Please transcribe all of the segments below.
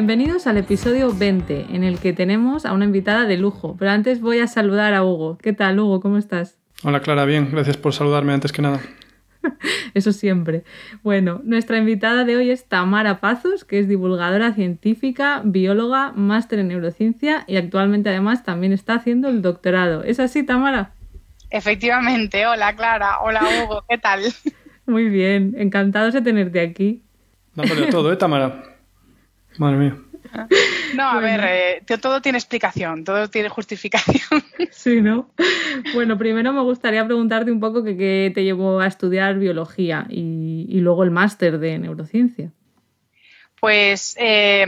Bienvenidos al episodio 20, en el que tenemos a una invitada de lujo. Pero antes voy a saludar a Hugo. ¿Qué tal, Hugo? ¿Cómo estás? Hola, Clara. Bien, gracias por saludarme antes que nada. Eso siempre. Bueno, nuestra invitada de hoy es Tamara Pazos, que es divulgadora científica, bióloga, máster en neurociencia y actualmente además también está haciendo el doctorado. ¿Es así, Tamara? Efectivamente. Hola, Clara. Hola, Hugo. ¿Qué tal? Muy bien. Encantados de tenerte aquí. Dándole todo, ¿eh, Tamara? Madre mía. No, a ver, eh, todo tiene explicación, todo tiene justificación. Sí, ¿no? Bueno, primero me gustaría preguntarte un poco qué te llevó a estudiar biología y luego el máster de neurociencia pues eh,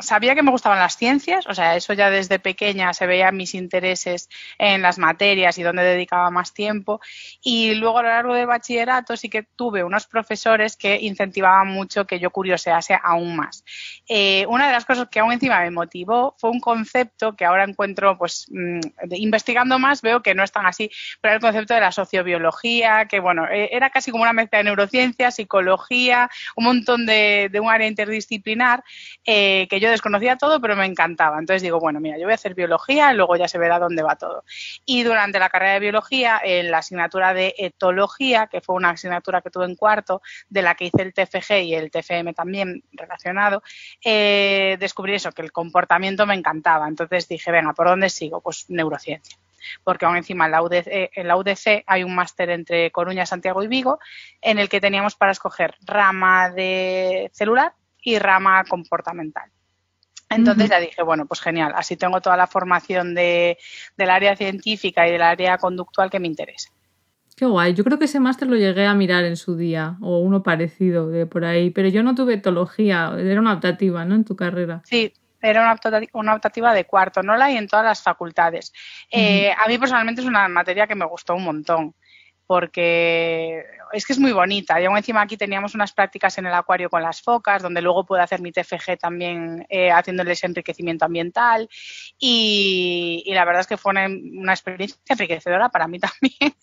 sabía que me gustaban las ciencias, o sea, eso ya desde pequeña se veían mis intereses en las materias y donde dedicaba más tiempo. Y luego a lo largo del bachillerato sí que tuve unos profesores que incentivaban mucho que yo curiosease aún más. Eh, una de las cosas que aún encima me motivó fue un concepto que ahora encuentro, pues, mm, investigando más veo que no es tan así, pero el concepto de la sociobiología, que bueno, eh, era casi como una mezcla de neurociencia, psicología, un montón de, de un área interdisciplinaria disciplinar eh, que yo desconocía todo, pero me encantaba. Entonces digo, bueno, mira, yo voy a hacer biología y luego ya se verá dónde va todo. Y durante la carrera de biología, en la asignatura de etología, que fue una asignatura que tuve en cuarto, de la que hice el TFG y el TFM también relacionado, eh, descubrí eso, que el comportamiento me encantaba. Entonces dije, venga, ¿por dónde sigo? Pues neurociencia porque aún encima en la, UDC, en la UDC hay un máster entre Coruña, Santiago y Vigo, en el que teníamos para escoger rama de celular y rama comportamental. Entonces ya dije, bueno, pues genial, así tengo toda la formación de, del área científica y del área conductual que me interesa. Qué guay, yo creo que ese máster lo llegué a mirar en su día, o uno parecido de por ahí, pero yo no tuve etología, era una optativa, ¿no? En tu carrera. Sí, era una optativa, una optativa de cuarto, no la hay en todas las facultades. Eh, a mí personalmente es una materia que me gustó un montón porque es que es muy bonita. Y aún encima aquí teníamos unas prácticas en el acuario con las focas, donde luego pude hacer mi TFG también eh, haciéndoles enriquecimiento ambiental. Y, la verdad es que fue una, experiencia enriquecedora para mí también.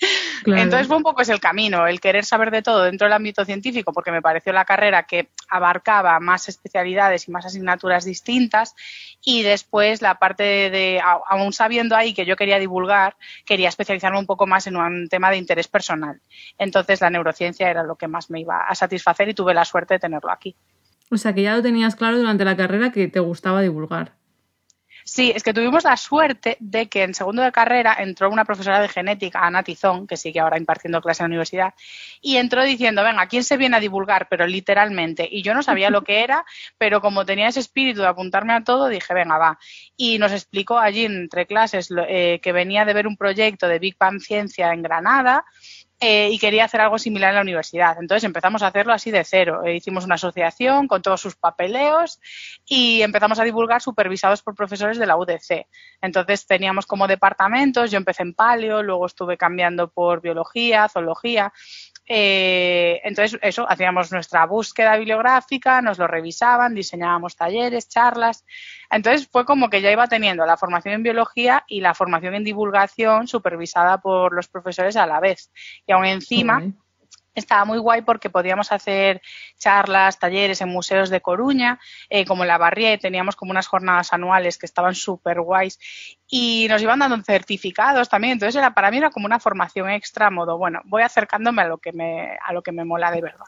Entonces fue un poco ese el camino, el querer saber de todo dentro del ámbito científico, porque me pareció la carrera que abarcaba más especialidades y más asignaturas distintas. Y después la parte de, aún sabiendo ahí que yo quería divulgar, quería especializarme un poco más en un tema de interés personal. Entonces la neurociencia era lo que más me iba a satisfacer y tuve la suerte de tenerlo aquí. O sea que ya lo tenías claro durante la carrera que te gustaba divulgar. Sí, es que tuvimos la suerte de que en segundo de carrera entró una profesora de genética, Ana Tizón, que sigue ahora impartiendo clase en la universidad, y entró diciendo, venga, ¿quién se viene a divulgar? Pero literalmente. Y yo no sabía lo que era, pero como tenía ese espíritu de apuntarme a todo, dije, venga, va. Y nos explicó allí entre clases eh, que venía de ver un proyecto de Big Bang Ciencia en Granada, eh, y quería hacer algo similar en la universidad. Entonces empezamos a hacerlo así de cero. Eh, hicimos una asociación con todos sus papeleos y empezamos a divulgar supervisados por profesores de la UDC. Entonces teníamos como departamentos, yo empecé en paleo, luego estuve cambiando por biología, zoología eh, entonces, eso, hacíamos nuestra búsqueda bibliográfica, nos lo revisaban, diseñábamos talleres, charlas. Entonces, fue como que ya iba teniendo la formación en biología y la formación en divulgación supervisada por los profesores a la vez. Y aún encima, estaba muy guay porque podíamos hacer charlas, talleres en museos de Coruña, eh, como en la Barrié, teníamos como unas jornadas anuales que estaban súper guays y nos iban dando certificados también, entonces era para mí era como una formación extra, modo, bueno, voy acercándome a lo que me, a lo que me mola de verdad.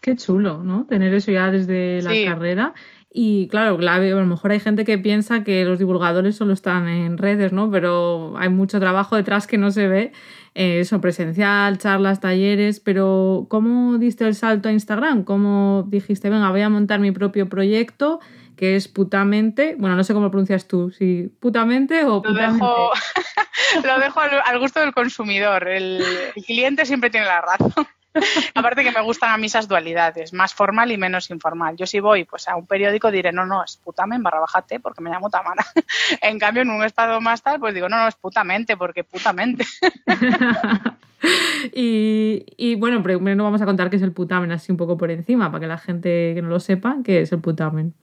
Qué chulo, ¿no? Tener eso ya desde la carrera. Y claro, a lo mejor hay gente que piensa que los divulgadores solo están en redes, ¿no? Pero hay mucho trabajo detrás que no se ve eh, eso, presencial, charlas, talleres, pero ¿cómo diste el salto a Instagram? ¿Cómo dijiste, venga, voy a montar mi propio proyecto? que es putamente, bueno, no sé cómo lo pronuncias tú, si putamente o Lo dejo, lo dejo al, gusto del consumidor, el, cliente siempre tiene la razón. Aparte que me gustan a mí esas dualidades, más formal y menos informal. Yo si voy pues a un periódico diré, no, no, es putamente barra bajate porque me llamo Tamara. en cambio, en un estado más tal, pues digo, no, no, es putamente porque putamente. y, y, bueno, primero vamos a contar qué es el putamen así un poco por encima, para que la gente que no lo sepa, qué es el putamen.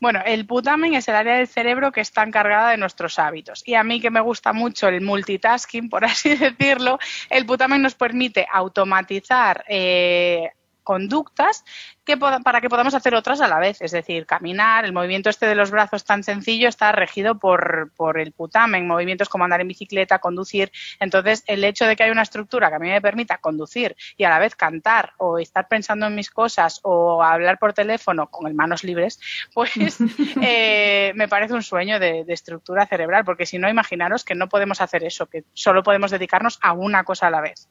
Bueno, el putamen es el área del cerebro que está encargada de nuestros hábitos. Y a mí que me gusta mucho el multitasking, por así decirlo, el putamen nos permite automatizar eh, conductas que para que podamos hacer otras a la vez. Es decir, caminar, el movimiento este de los brazos tan sencillo está regido por, por el putamen, movimientos como andar en bicicleta, conducir. Entonces, el hecho de que haya una estructura que a mí me permita conducir y a la vez cantar o estar pensando en mis cosas o hablar por teléfono con el manos libres, pues eh, me parece un sueño de, de estructura cerebral, porque si no, imaginaros que no podemos hacer eso, que solo podemos dedicarnos a una cosa a la vez.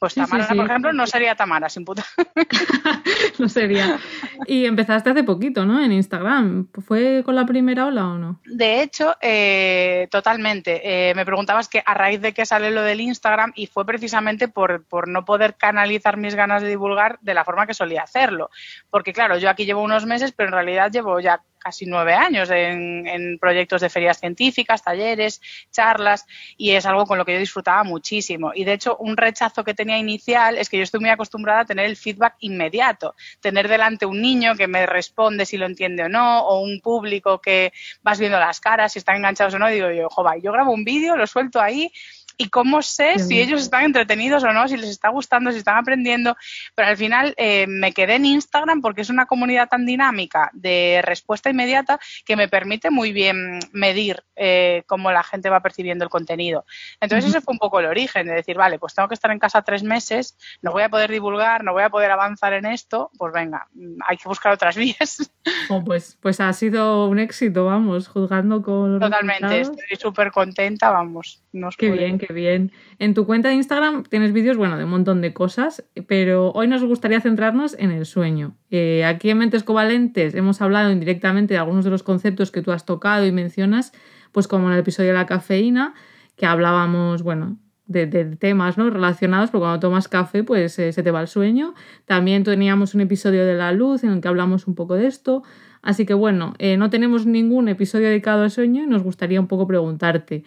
Pues Tamara, por ejemplo, no sería Tamara sin puta. no sería. Y empezaste hace poquito, ¿no? En Instagram. ¿Fue con la primera ola o no? De hecho, eh, totalmente. Eh, me preguntabas que a raíz de qué sale lo del Instagram y fue precisamente por, por no poder canalizar mis ganas de divulgar de la forma que solía hacerlo. Porque claro, yo aquí llevo unos meses, pero en realidad llevo ya casi nueve años en, proyectos de ferias científicas, talleres, charlas, y es algo con lo que yo disfrutaba muchísimo. Y de hecho, un rechazo que tenía inicial es que yo estoy muy acostumbrada a tener el feedback inmediato, tener delante un niño que me responde si lo entiende o no, o un público que vas viendo las caras, si están enganchados o no, y digo yo, jo, yo grabo un vídeo, lo suelto ahí y cómo sé si ellos están entretenidos o no, si les está gustando, si están aprendiendo. Pero al final eh, me quedé en Instagram porque es una comunidad tan dinámica de respuesta inmediata que me permite muy bien medir eh, cómo la gente va percibiendo el contenido. Entonces ese fue un poco el origen de decir, vale, pues tengo que estar en casa tres meses, no voy a poder divulgar, no voy a poder avanzar en esto, pues venga, hay que buscar otras vías. Oh, pues, pues ha sido un éxito, vamos, juzgando con... Totalmente, estoy súper contenta, vamos. qué bien, qué bien. En tu cuenta de Instagram tienes vídeos, bueno, de un montón de cosas, pero hoy nos gustaría centrarnos en el sueño. Eh, aquí en Mentes Covalentes hemos hablado indirectamente de algunos de los conceptos que tú has tocado y mencionas, pues como en el episodio de la cafeína, que hablábamos, bueno, de, temas ¿no? relacionados, porque cuando tomas café, pues eh, se te va el sueño. También teníamos un episodio de la luz en el que hablamos un poco de esto. Así que bueno, eh, no tenemos ningún episodio dedicado al sueño y nos gustaría un poco preguntarte.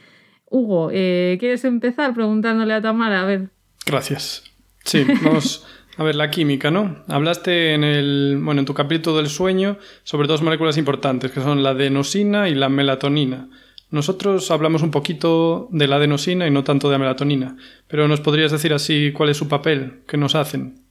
Hugo, eh, ¿quieres empezar preguntándole a Tamara? A ver. Gracias. Sí, vamos a ver la química, ¿no? Hablaste en el, bueno, en tu capítulo del sueño sobre dos moléculas importantes, que son la adenosina y la melatonina. Nosotros hablamos un poquito de la adenosina y no tanto de la melatonina, pero ¿nos podrías decir así cuál es su papel? ¿Qué nos hacen?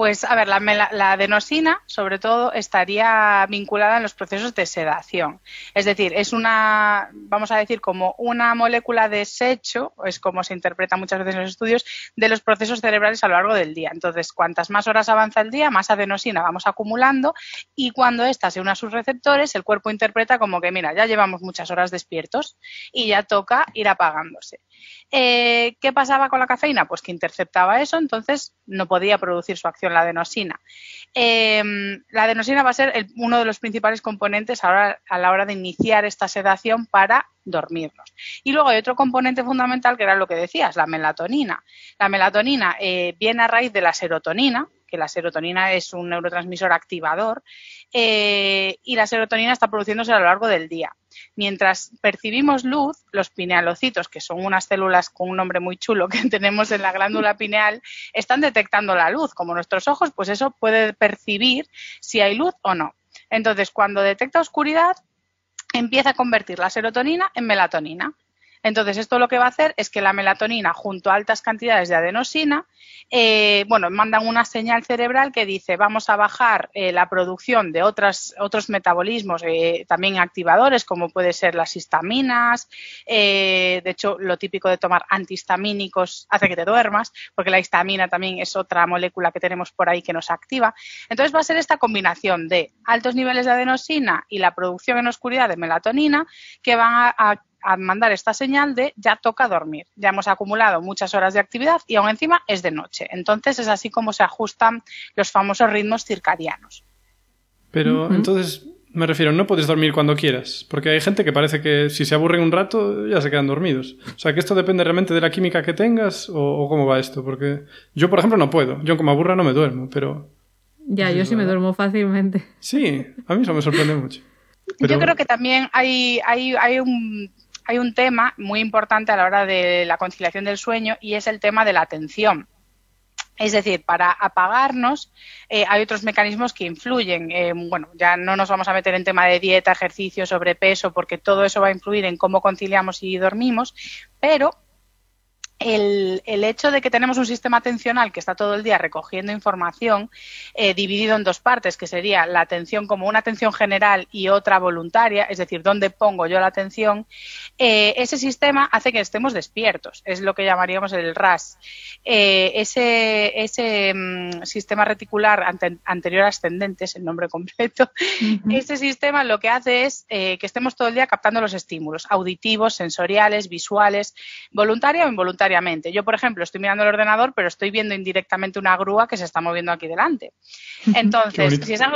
Pues, a ver, la, adenosina, sobre todo, estaría vinculada en los procesos de sedación. Es decir, es una, vamos a decir, como una molécula de desecho, es como se interpreta muchas veces en los estudios, de los procesos cerebrales a lo largo del día. Entonces, cuantas más horas avanza el día, más adenosina vamos acumulando y cuando ésta se une a sus receptores, el cuerpo interpreta como que, mira, ya llevamos muchas horas despiertos y ya toca ir apagándose. Eh, ¿Qué pasaba con la cafeína? Pues que interceptaba eso, entonces no podía producir su acción la adenosina. Em, la adenosina va a ser uno de los principales componentes ahora, a la hora de iniciar esta sedación para dormirnos. Y luego hay otro componente fundamental que era lo que decías, la melatonina. La melatonina eh, viene a raíz de la serotonina, que la serotonina es un neurotransmisor activador, eh, y la serotonina está produciéndose a lo largo del día. Mientras percibimos luz, los pinealocitos, que son unas células con un nombre muy chulo que tenemos en la glándula pineal, están detectando la luz. Como nuestros ojos, pues eso puede percibir si hay luz o no. Entonces, cuando detecta oscuridad, empieza a convertir la serotonina en melatonina. Entonces, esto lo que va a hacer es que la melatonina, junto a altas cantidades de adenosina, eh, bueno, mandan una señal cerebral que dice vamos a bajar eh, la producción de otras, otros metabolismos eh, también activadores, como puede ser las histaminas. de hecho, lo típico de tomar antihistamínicos hace que te duermas, porque la histamina también es otra molécula que tenemos por ahí que nos activa. Entonces, va a ser esta combinación de altos niveles de adenosina y la producción en oscuridad de melatonina que van a mandar esta señal de ya toca dormir. Ya hemos acumulado muchas horas de actividad y aún encima es de noche. Entonces es así como se ajustan los famosos ritmos circadianos. Pero entonces, Me refiero, no puedes dormir cuando quieras, porque hay gente que parece que si se aburren un rato ya se quedan dormidos. O sea, que esto depende realmente de la química que tengas o, cómo va esto, porque yo, por ejemplo, no puedo. Yo como aburra no me duermo, pero... Ya, yo sí me duermo fácilmente. Sí, a mí eso me sorprende mucho. Yo creo que también hay, hay, hay un hay un tema muy importante a la hora de la conciliación del sueño y es el tema de la atención. Es decir, para apagarnos eh, hay otros mecanismos que influyen. Eh, bueno, ya no nos vamos a meter en tema de dieta, ejercicio, sobrepeso, porque todo eso va a influir en cómo conciliamos y dormimos, pero el, el, hecho de que tenemos un sistema atencional que está todo el día recogiendo información, eh, dividido en dos partes, que sería la atención como una atención general y otra voluntaria, es decir, dónde pongo yo la atención, eh, ese sistema hace que estemos despiertos, es lo que llamaríamos el RAS. Eh, ese ese mm, sistema reticular anterior ascendente, es el nombre completo, ese sistema lo que hace es que estemos todo el día captando los estímulos auditivos, sensoriales, visuales, voluntaria o involuntaria yo, por ejemplo, estoy mirando el ordenador, pero estoy viendo indirectamente una grúa que se está moviendo aquí delante. Entonces, si esa,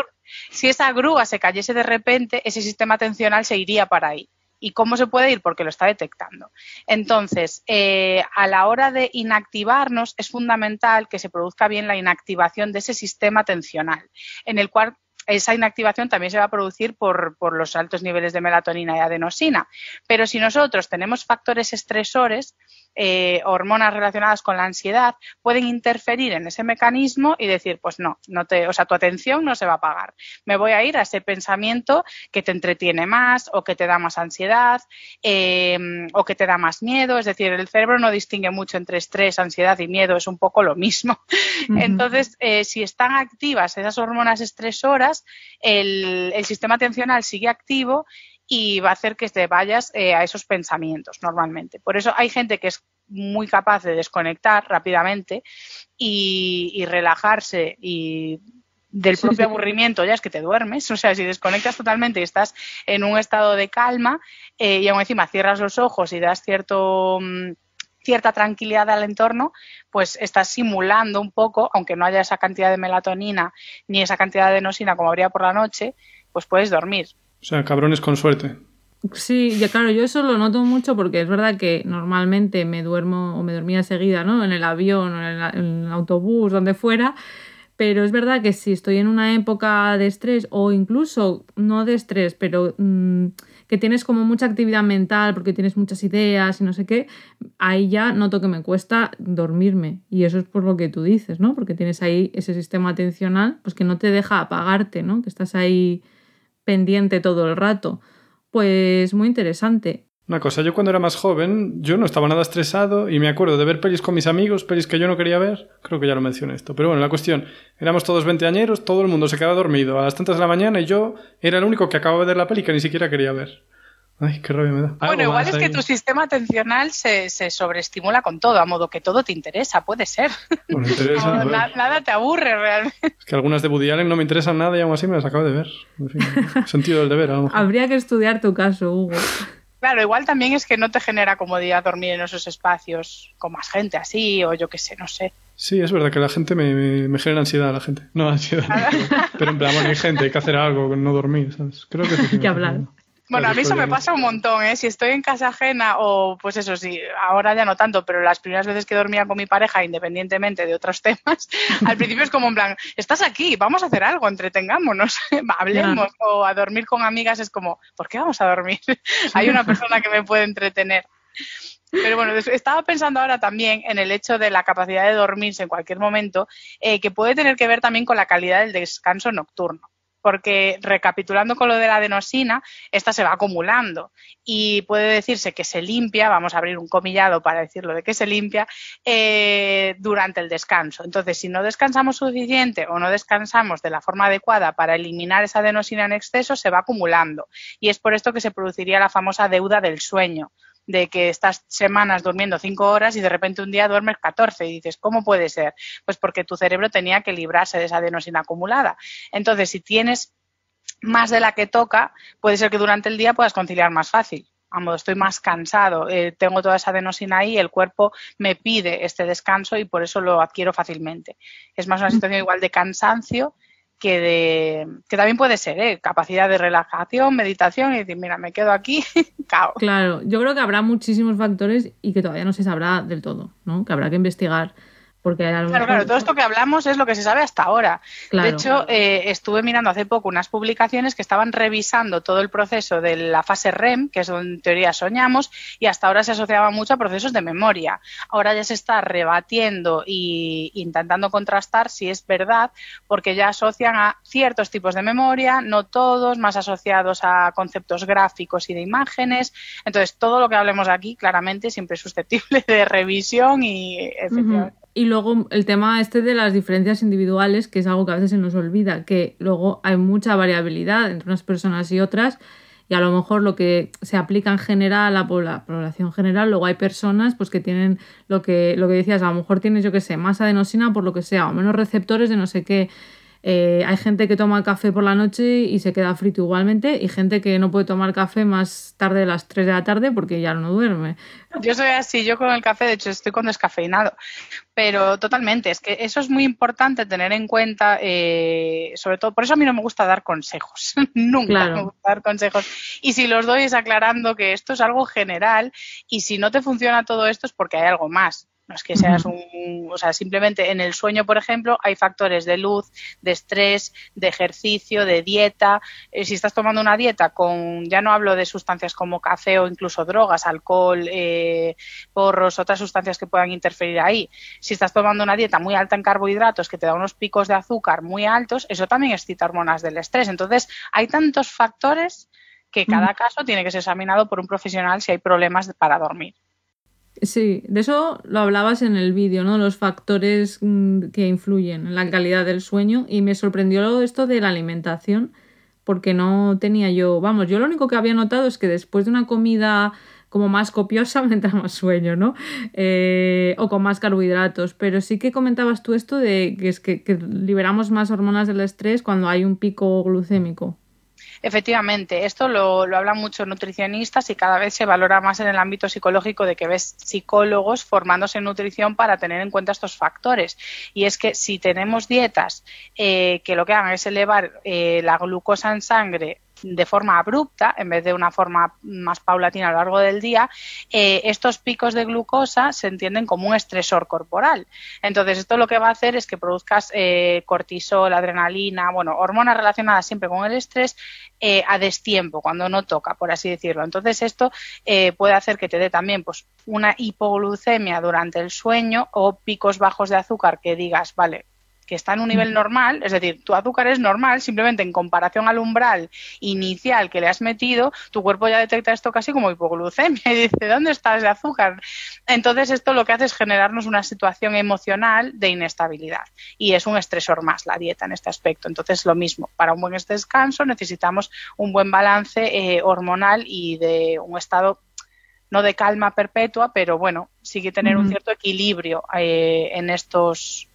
si esa grúa se cayese de repente, ese sistema atencional se iría para ahí. ¿Y cómo se puede ir? Porque lo está detectando. Entonces, eh, a la hora de inactivarnos, es fundamental que se produzca bien la inactivación de ese sistema atencional, en el cual esa inactivación también se va a producir por, por, los altos niveles de melatonina y adenosina. Pero si nosotros tenemos factores estresores, eh, hormonas relacionadas con la ansiedad pueden interferir en ese mecanismo y decir, pues no, no te, o sea, tu atención no se va a apagar. Me voy a ir a ese pensamiento que te entretiene más o que te da más ansiedad eh, o que te da más miedo. Es decir, el cerebro no distingue mucho entre estrés, ansiedad y miedo, es un poco lo mismo. Entonces, eh, si están activas esas hormonas estresoras, el, el sistema atencional sigue activo y va a hacer que te vayas eh, a esos pensamientos normalmente. Por eso hay gente que es muy capaz de desconectar rápidamente y, relajarse y del propio aburrimiento ya es que te duermes, o sea, si desconectas totalmente y estás en un estado de calma eh, y aún encima cierras los ojos y das cierto mm, cierta tranquilidad al entorno, pues estás simulando un poco, aunque no haya esa cantidad de melatonina ni esa cantidad de nosina como habría por la noche, pues puedes dormir. O sea, cabrones con suerte. Sí, ya claro, yo eso lo noto mucho porque es verdad que normalmente me duermo o me dormía seguida, ¿no? En el avión o en el, autobús, donde fuera. Pero es verdad que si estoy en una época de estrés o incluso no de estrés, pero mm, que tienes como mucha actividad mental porque tienes muchas ideas y no sé qué, ahí ya noto que me cuesta dormirme. Y eso es por lo que tú dices, ¿no? Porque tienes ahí ese sistema atencional pues que no te deja apagarte, ¿no? Que estás ahí pendiente todo el rato. Pues muy interesante. Una cosa, yo cuando era más joven, yo no estaba nada estresado y me acuerdo de ver pelis con mis amigos, pelis que yo no quería ver, creo que ya lo mencioné esto, pero bueno, la cuestión, éramos todos veinteañeros, todo el mundo se quedaba dormido a las tantas de la mañana y yo era el único que acababa de ver la peli que ni siquiera quería ver. Ay, qué rabia me da. Bueno, igual es que tu sistema atencional se, se, sobreestimula con todo, a modo que todo te interesa, puede ser. Bueno, interesa, nada te aburre realmente. Es que algunas de Woody Allen no me interesan nada y aún así me las acabo de ver. En fin, sentido del deber, a lo mejor. Habría que estudiar tu caso, Hugo. Claro, igual también es que no te genera comodidad dormir en esos espacios con más gente así, o yo qué sé, no sé. Sí, es verdad que la gente me, me, genera ansiedad, la gente. No ansiedad. pero, en plan, bueno, hay gente, hay que hacer algo, no dormir, ¿sabes? Creo que sí. que hablar. Bueno, a mí eso me pasa un montón, ¿eh? Si estoy en casa ajena o, pues eso, sí, ahora ya no tanto, pero las primeras veces que dormía con mi pareja, independientemente de otros temas, al principio es como en plan, estás aquí, vamos a hacer algo, entretengámonos, hablemos, o a dormir con amigas es como, ¿por qué vamos a dormir? Hay una persona que me puede entretener. Pero bueno, estaba pensando ahora también en el hecho de la capacidad de dormirse en cualquier momento, eh, que puede tener que ver también con la calidad del descanso nocturno porque recapitulando con lo de la adenosina, esta se va acumulando y puede decirse que se limpia, vamos a abrir un comillado para decirlo de que se limpia, eh, durante el descanso. Entonces, si no descansamos suficiente o no descansamos de la forma adecuada para eliminar esa adenosina en exceso, se va acumulando. Y es por esto que se produciría la famosa deuda del sueño de que estás semanas durmiendo cinco horas y de repente un día duermes 14 y dices, ¿cómo puede ser? Pues porque tu cerebro tenía que librarse de esa adenosina acumulada. Entonces, si tienes más de la que toca, puede ser que durante el día puedas conciliar más fácil. Estoy más cansado, eh, tengo toda esa adenosina ahí, el cuerpo me pide este descanso y por eso lo adquiero fácilmente. Es más una situación igual de cansancio que, de, que también puede ser, ¿eh? capacidad de relajación, meditación y decir, mira, me quedo aquí. Claro, yo creo que habrá muchísimos factores y que todavía no se sabrá del todo, ¿no? Que habrá que investigar claro, claro, todo esto que hablamos es lo que se sabe hasta ahora. De hecho, eh, estuve mirando hace poco unas publicaciones que estaban revisando todo el proceso de la fase REM, que es donde en teoría soñamos, y hasta ahora se asociaba mucho a procesos de memoria. Ahora ya se está rebatiendo e intentando contrastar si es verdad, porque ya asocian a ciertos tipos de memoria, no todos, más asociados a conceptos gráficos y de imágenes. Entonces, todo lo que hablemos aquí claramente siempre es susceptible de revisión y efectivamente. Y luego el tema este de las diferencias individuales, que es algo que a veces se nos olvida, que luego hay mucha variabilidad entre unas personas y otras, y a lo mejor lo que se aplica en general a la población general, luego hay personas pues que tienen lo que, lo que decías, a lo mejor tienes, yo qué sé, más adenosina por lo que sea, o menos receptores de no sé qué. Eh, hay gente que toma café por la noche y se queda frito igualmente y gente que no puede tomar café más tarde de las 3 de la tarde porque ya no duerme. Yo soy así, yo con el café, de hecho estoy con descafeinado, pero totalmente, es que eso es muy importante tener en cuenta, eh, sobre todo, por eso a mí no me gusta dar consejos, nunca me gusta dar consejos. Y si los doy es aclarando que esto es algo general y si no te funciona todo esto es porque hay algo más. No es que seas un, o sea, simplemente en el sueño, por ejemplo, hay factores de luz, de estrés, de ejercicio, de dieta. Eh, si estás tomando una dieta con, ya no hablo de sustancias como café o incluso drogas, alcohol, eh, porros, otras sustancias que puedan interferir ahí. Si estás tomando una dieta muy alta en carbohidratos que te da unos picos de azúcar muy altos, eso también excita hormonas del estrés. Entonces, hay tantos factores que cada caso tiene que ser examinado por un profesional si hay problemas para dormir. Sí, de eso lo hablabas en el vídeo, ¿no? Los factores mm, que influyen en la calidad del sueño y me sorprendió esto de la alimentación porque no tenía yo, vamos, yo lo único que había notado es que después de una comida como más copiosa me entra más sueño, ¿no? Eh, o con más carbohidratos, pero sí que comentabas tú esto de que es que liberamos más hormonas del estrés cuando hay un pico glucémico. Efectivamente, esto lo, lo, hablan muchos nutricionistas y cada vez se valora más en el ámbito psicológico de que ves psicólogos formándose en nutrición para tener en cuenta estos factores. Y es que si tenemos dietas eh, que lo que hagan es elevar eh, la glucosa en sangre de forma abrupta, en vez de una forma más paulatina a lo largo del día, eh, estos picos de glucosa se entienden como un estresor corporal. Entonces, esto lo que va a hacer es que produzcas eh, cortisol, adrenalina, bueno, hormonas relacionadas siempre con el estrés eh, a destiempo, cuando no toca, por así decirlo. Entonces, esto puede hacer que te dé también pues, una hipoglucemia durante el sueño o picos bajos de azúcar que digas, vale, que está en un nivel normal, es decir, tu azúcar es normal, simplemente en comparación al umbral inicial que le has metido, tu cuerpo ya detecta esto casi como hipoglucemia y dice, ¿dónde está ese azúcar? Entonces esto lo que hace es generarnos una situación emocional de inestabilidad y es un estresor más la dieta en este aspecto. Entonces lo mismo, para un buen descanso necesitamos un buen balance eh, hormonal y de un estado no de calma perpetua, pero bueno, sí que tener un cierto equilibrio eh, en estos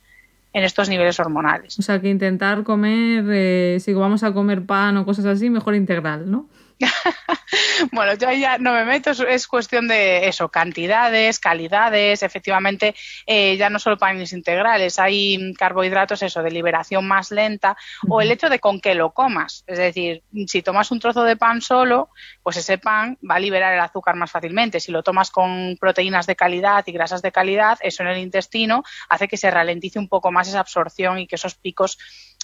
en estos niveles hormonales. O sea, que intentar comer, eh, si vamos a comer pan o cosas así, mejor integral, ¿no? bueno, yo ya no me meto, es cuestión de eso, cantidades, calidades, efectivamente, eh, ya no solo panes integrales, hay carbohidratos, eso, de liberación más lenta, o el hecho de con qué lo comas. Es decir, si tomas un trozo de pan solo, pues ese pan va a liberar el azúcar más fácilmente. Si lo tomas con proteínas de calidad y grasas de calidad, eso en el intestino hace que se ralentice un poco más esa absorción y que esos picos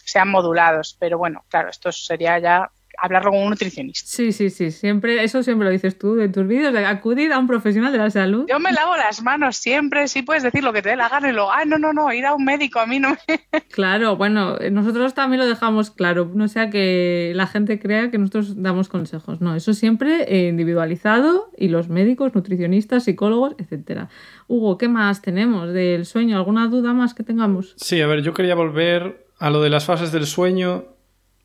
sean modulados. Pero bueno, claro, esto sería ya hablarlo con un nutricionista. Sí, sí, sí, siempre, eso siempre lo dices tú en tus vídeos, de acudir a un profesional de la salud. Yo me lavo las manos siempre, sí puedes decir lo que te dé la gana y luego, ay, no, no, no, ir a un médico a mí no me... Claro, bueno, nosotros también lo dejamos claro, no sea que la gente crea que nosotros damos consejos, no, eso siempre individualizado y los médicos, nutricionistas, psicólogos, etcétera. Hugo, ¿qué más tenemos del sueño? ¿Alguna duda más que tengamos? Sí, a ver, yo quería volver a lo de las fases del sueño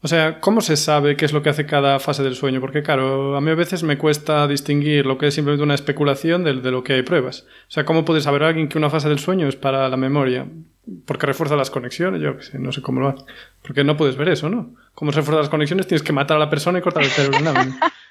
o sea, ¿cómo se sabe qué es lo que hace cada fase del sueño? Porque, claro, a mí a veces me cuesta distinguir lo que es simplemente una especulación de, lo que hay pruebas. O sea, ¿cómo puede saber alguien que una fase del sueño es para la memoria? Porque refuerza las conexiones, yo sé, no sé cómo lo hace. Porque no puedes ver eso, ¿no? ¿Cómo se refuerza las conexiones? Tienes que matar a la persona y cortar el cerebro.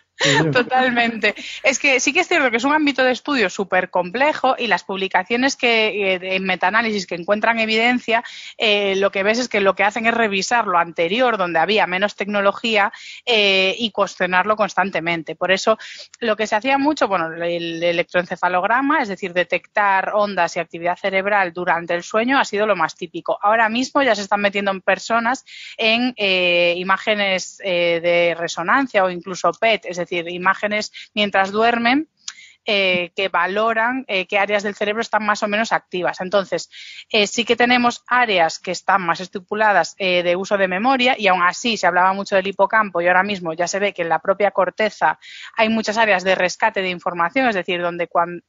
Totalmente. Es que sí que es cierto que es un ámbito de estudio súper complejo y las publicaciones que eh, en metaanálisis que encuentran evidencia, eh, lo que ves es que lo que hacen es revisar lo anterior, donde había menos tecnología, eh, y cuestionarlo constantemente. Por eso, lo que se hacía mucho, bueno, el electroencefalograma, es decir, detectar ondas y actividad cerebral durante el sueño, ha sido lo más típico. Ahora mismo ya se están metiendo en personas en imágenes de resonancia o incluso PET, es decir, decir, imágenes mientras duermen eh, que valoran eh, qué áreas del cerebro están más o menos activas. Entonces, eh, sí que tenemos áreas que están más estipuladas de uso de memoria y aún así se hablaba mucho del hipocampo y ahora mismo ya se ve que en la propia corteza hay muchas áreas de rescate de información, es decir, donde cuando,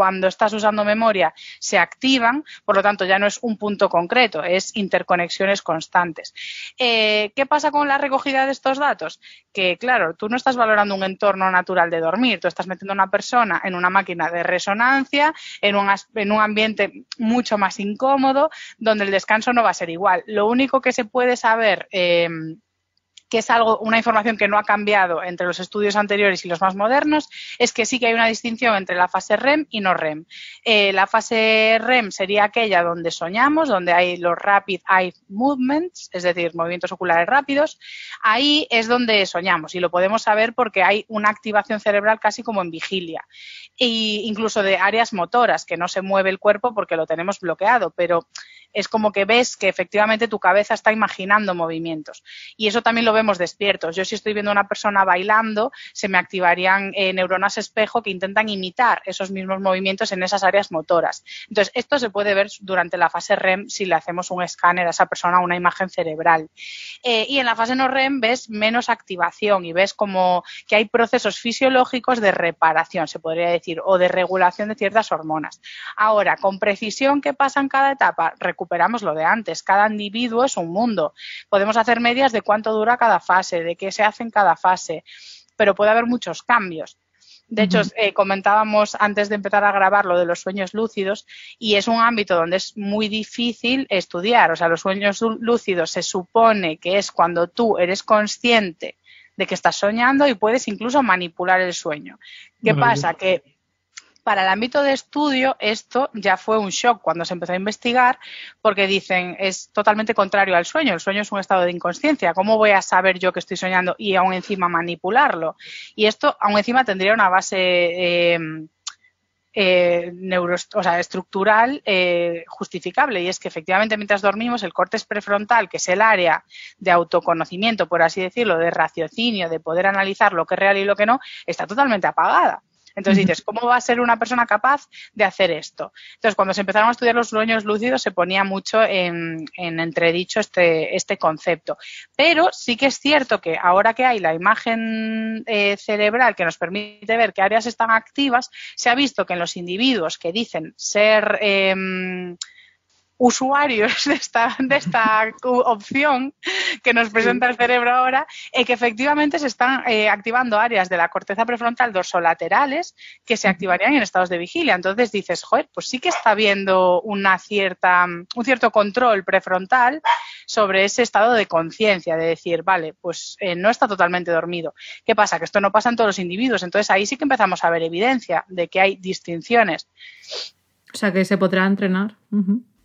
cuando estás usando memoria se activan, por lo tanto ya no es un punto concreto, es interconexiones constantes. Eh, ¿Qué pasa con la recogida de estos datos? Que claro, tú no estás valorando un entorno natural de dormir, tú estás metiendo a una persona en una máquina de resonancia, en un, en un ambiente mucho más incómodo, donde el descanso no va a ser igual. Lo único que se puede saber eh, que es algo, una información que no ha cambiado entre los estudios anteriores y los más modernos, es que sí que hay una distinción entre la fase REM y no REM. Eh, la fase REM sería aquella donde soñamos, donde hay los rapid eye movements, es decir, movimientos oculares rápidos. Ahí es donde soñamos y lo podemos saber porque hay una activación cerebral casi como en vigilia. E incluso de áreas motoras, que no se mueve el cuerpo porque lo tenemos bloqueado, pero es como que ves que efectivamente tu cabeza está imaginando movimientos. Y eso también lo vemos despiertos. Yo si estoy viendo a una persona bailando, se me activarían eh, neuronas espejo que intentan imitar esos mismos movimientos en esas áreas motoras. Entonces, esto se puede ver durante la fase REM si le hacemos un escáner a esa persona, una imagen cerebral. Eh, y en la fase no REM ves menos activación y ves como que hay procesos fisiológicos de reparación, se podría decir, o de regulación de ciertas hormonas. Ahora, con precisión, ¿qué pasa en cada etapa? Recuperamos lo de antes. Cada individuo es un mundo. Podemos hacer medias de cuánto dura cada fase, de qué se hace en cada fase, pero puede haber muchos cambios. De hecho, eh, comentábamos antes de empezar a grabar lo de los sueños lúcidos y es un ámbito donde es muy difícil estudiar. O sea, los sueños lúcidos se supone que es cuando tú eres consciente de que estás soñando y puedes incluso manipular el sueño. ¿Qué pasa? Que para el ámbito de estudio, esto ya fue un shock cuando se empezó a investigar, porque dicen es totalmente contrario al sueño. El sueño es un estado de inconsciencia. ¿Cómo voy a saber yo que estoy soñando y aún encima manipularlo? Y esto aún encima tendría una base eh, eh, estructural eh, justificable y es que efectivamente mientras dormimos el córtex prefrontal, que es el área de autoconocimiento, por así decirlo, de raciocinio, de poder analizar lo que es real y lo que no, está totalmente apagada. Entonces dices, ¿cómo va a ser una persona capaz de hacer esto? Entonces, cuando se empezaron a estudiar los sueños lúcidos, se ponía mucho en, entredicho este, este concepto. Pero sí que es cierto que ahora que hay la imagen eh, cerebral que nos permite ver qué áreas están activas, se ha visto que en los individuos que dicen ser em, usuarios de esta, de esta opción que nos presenta el cerebro ahora, y que efectivamente se están eh, activando áreas de la corteza prefrontal dorsolaterales que se activarían en estados de vigilia. Entonces dices, joder, pues sí que está habiendo una cierta, un cierto control prefrontal sobre ese estado de conciencia, de decir, vale, pues eh, no está totalmente dormido. ¿Qué pasa? Que esto no pasa en todos los individuos. Entonces ahí sí que empezamos a ver evidencia de que hay distinciones. O sea, que se podrá entrenar.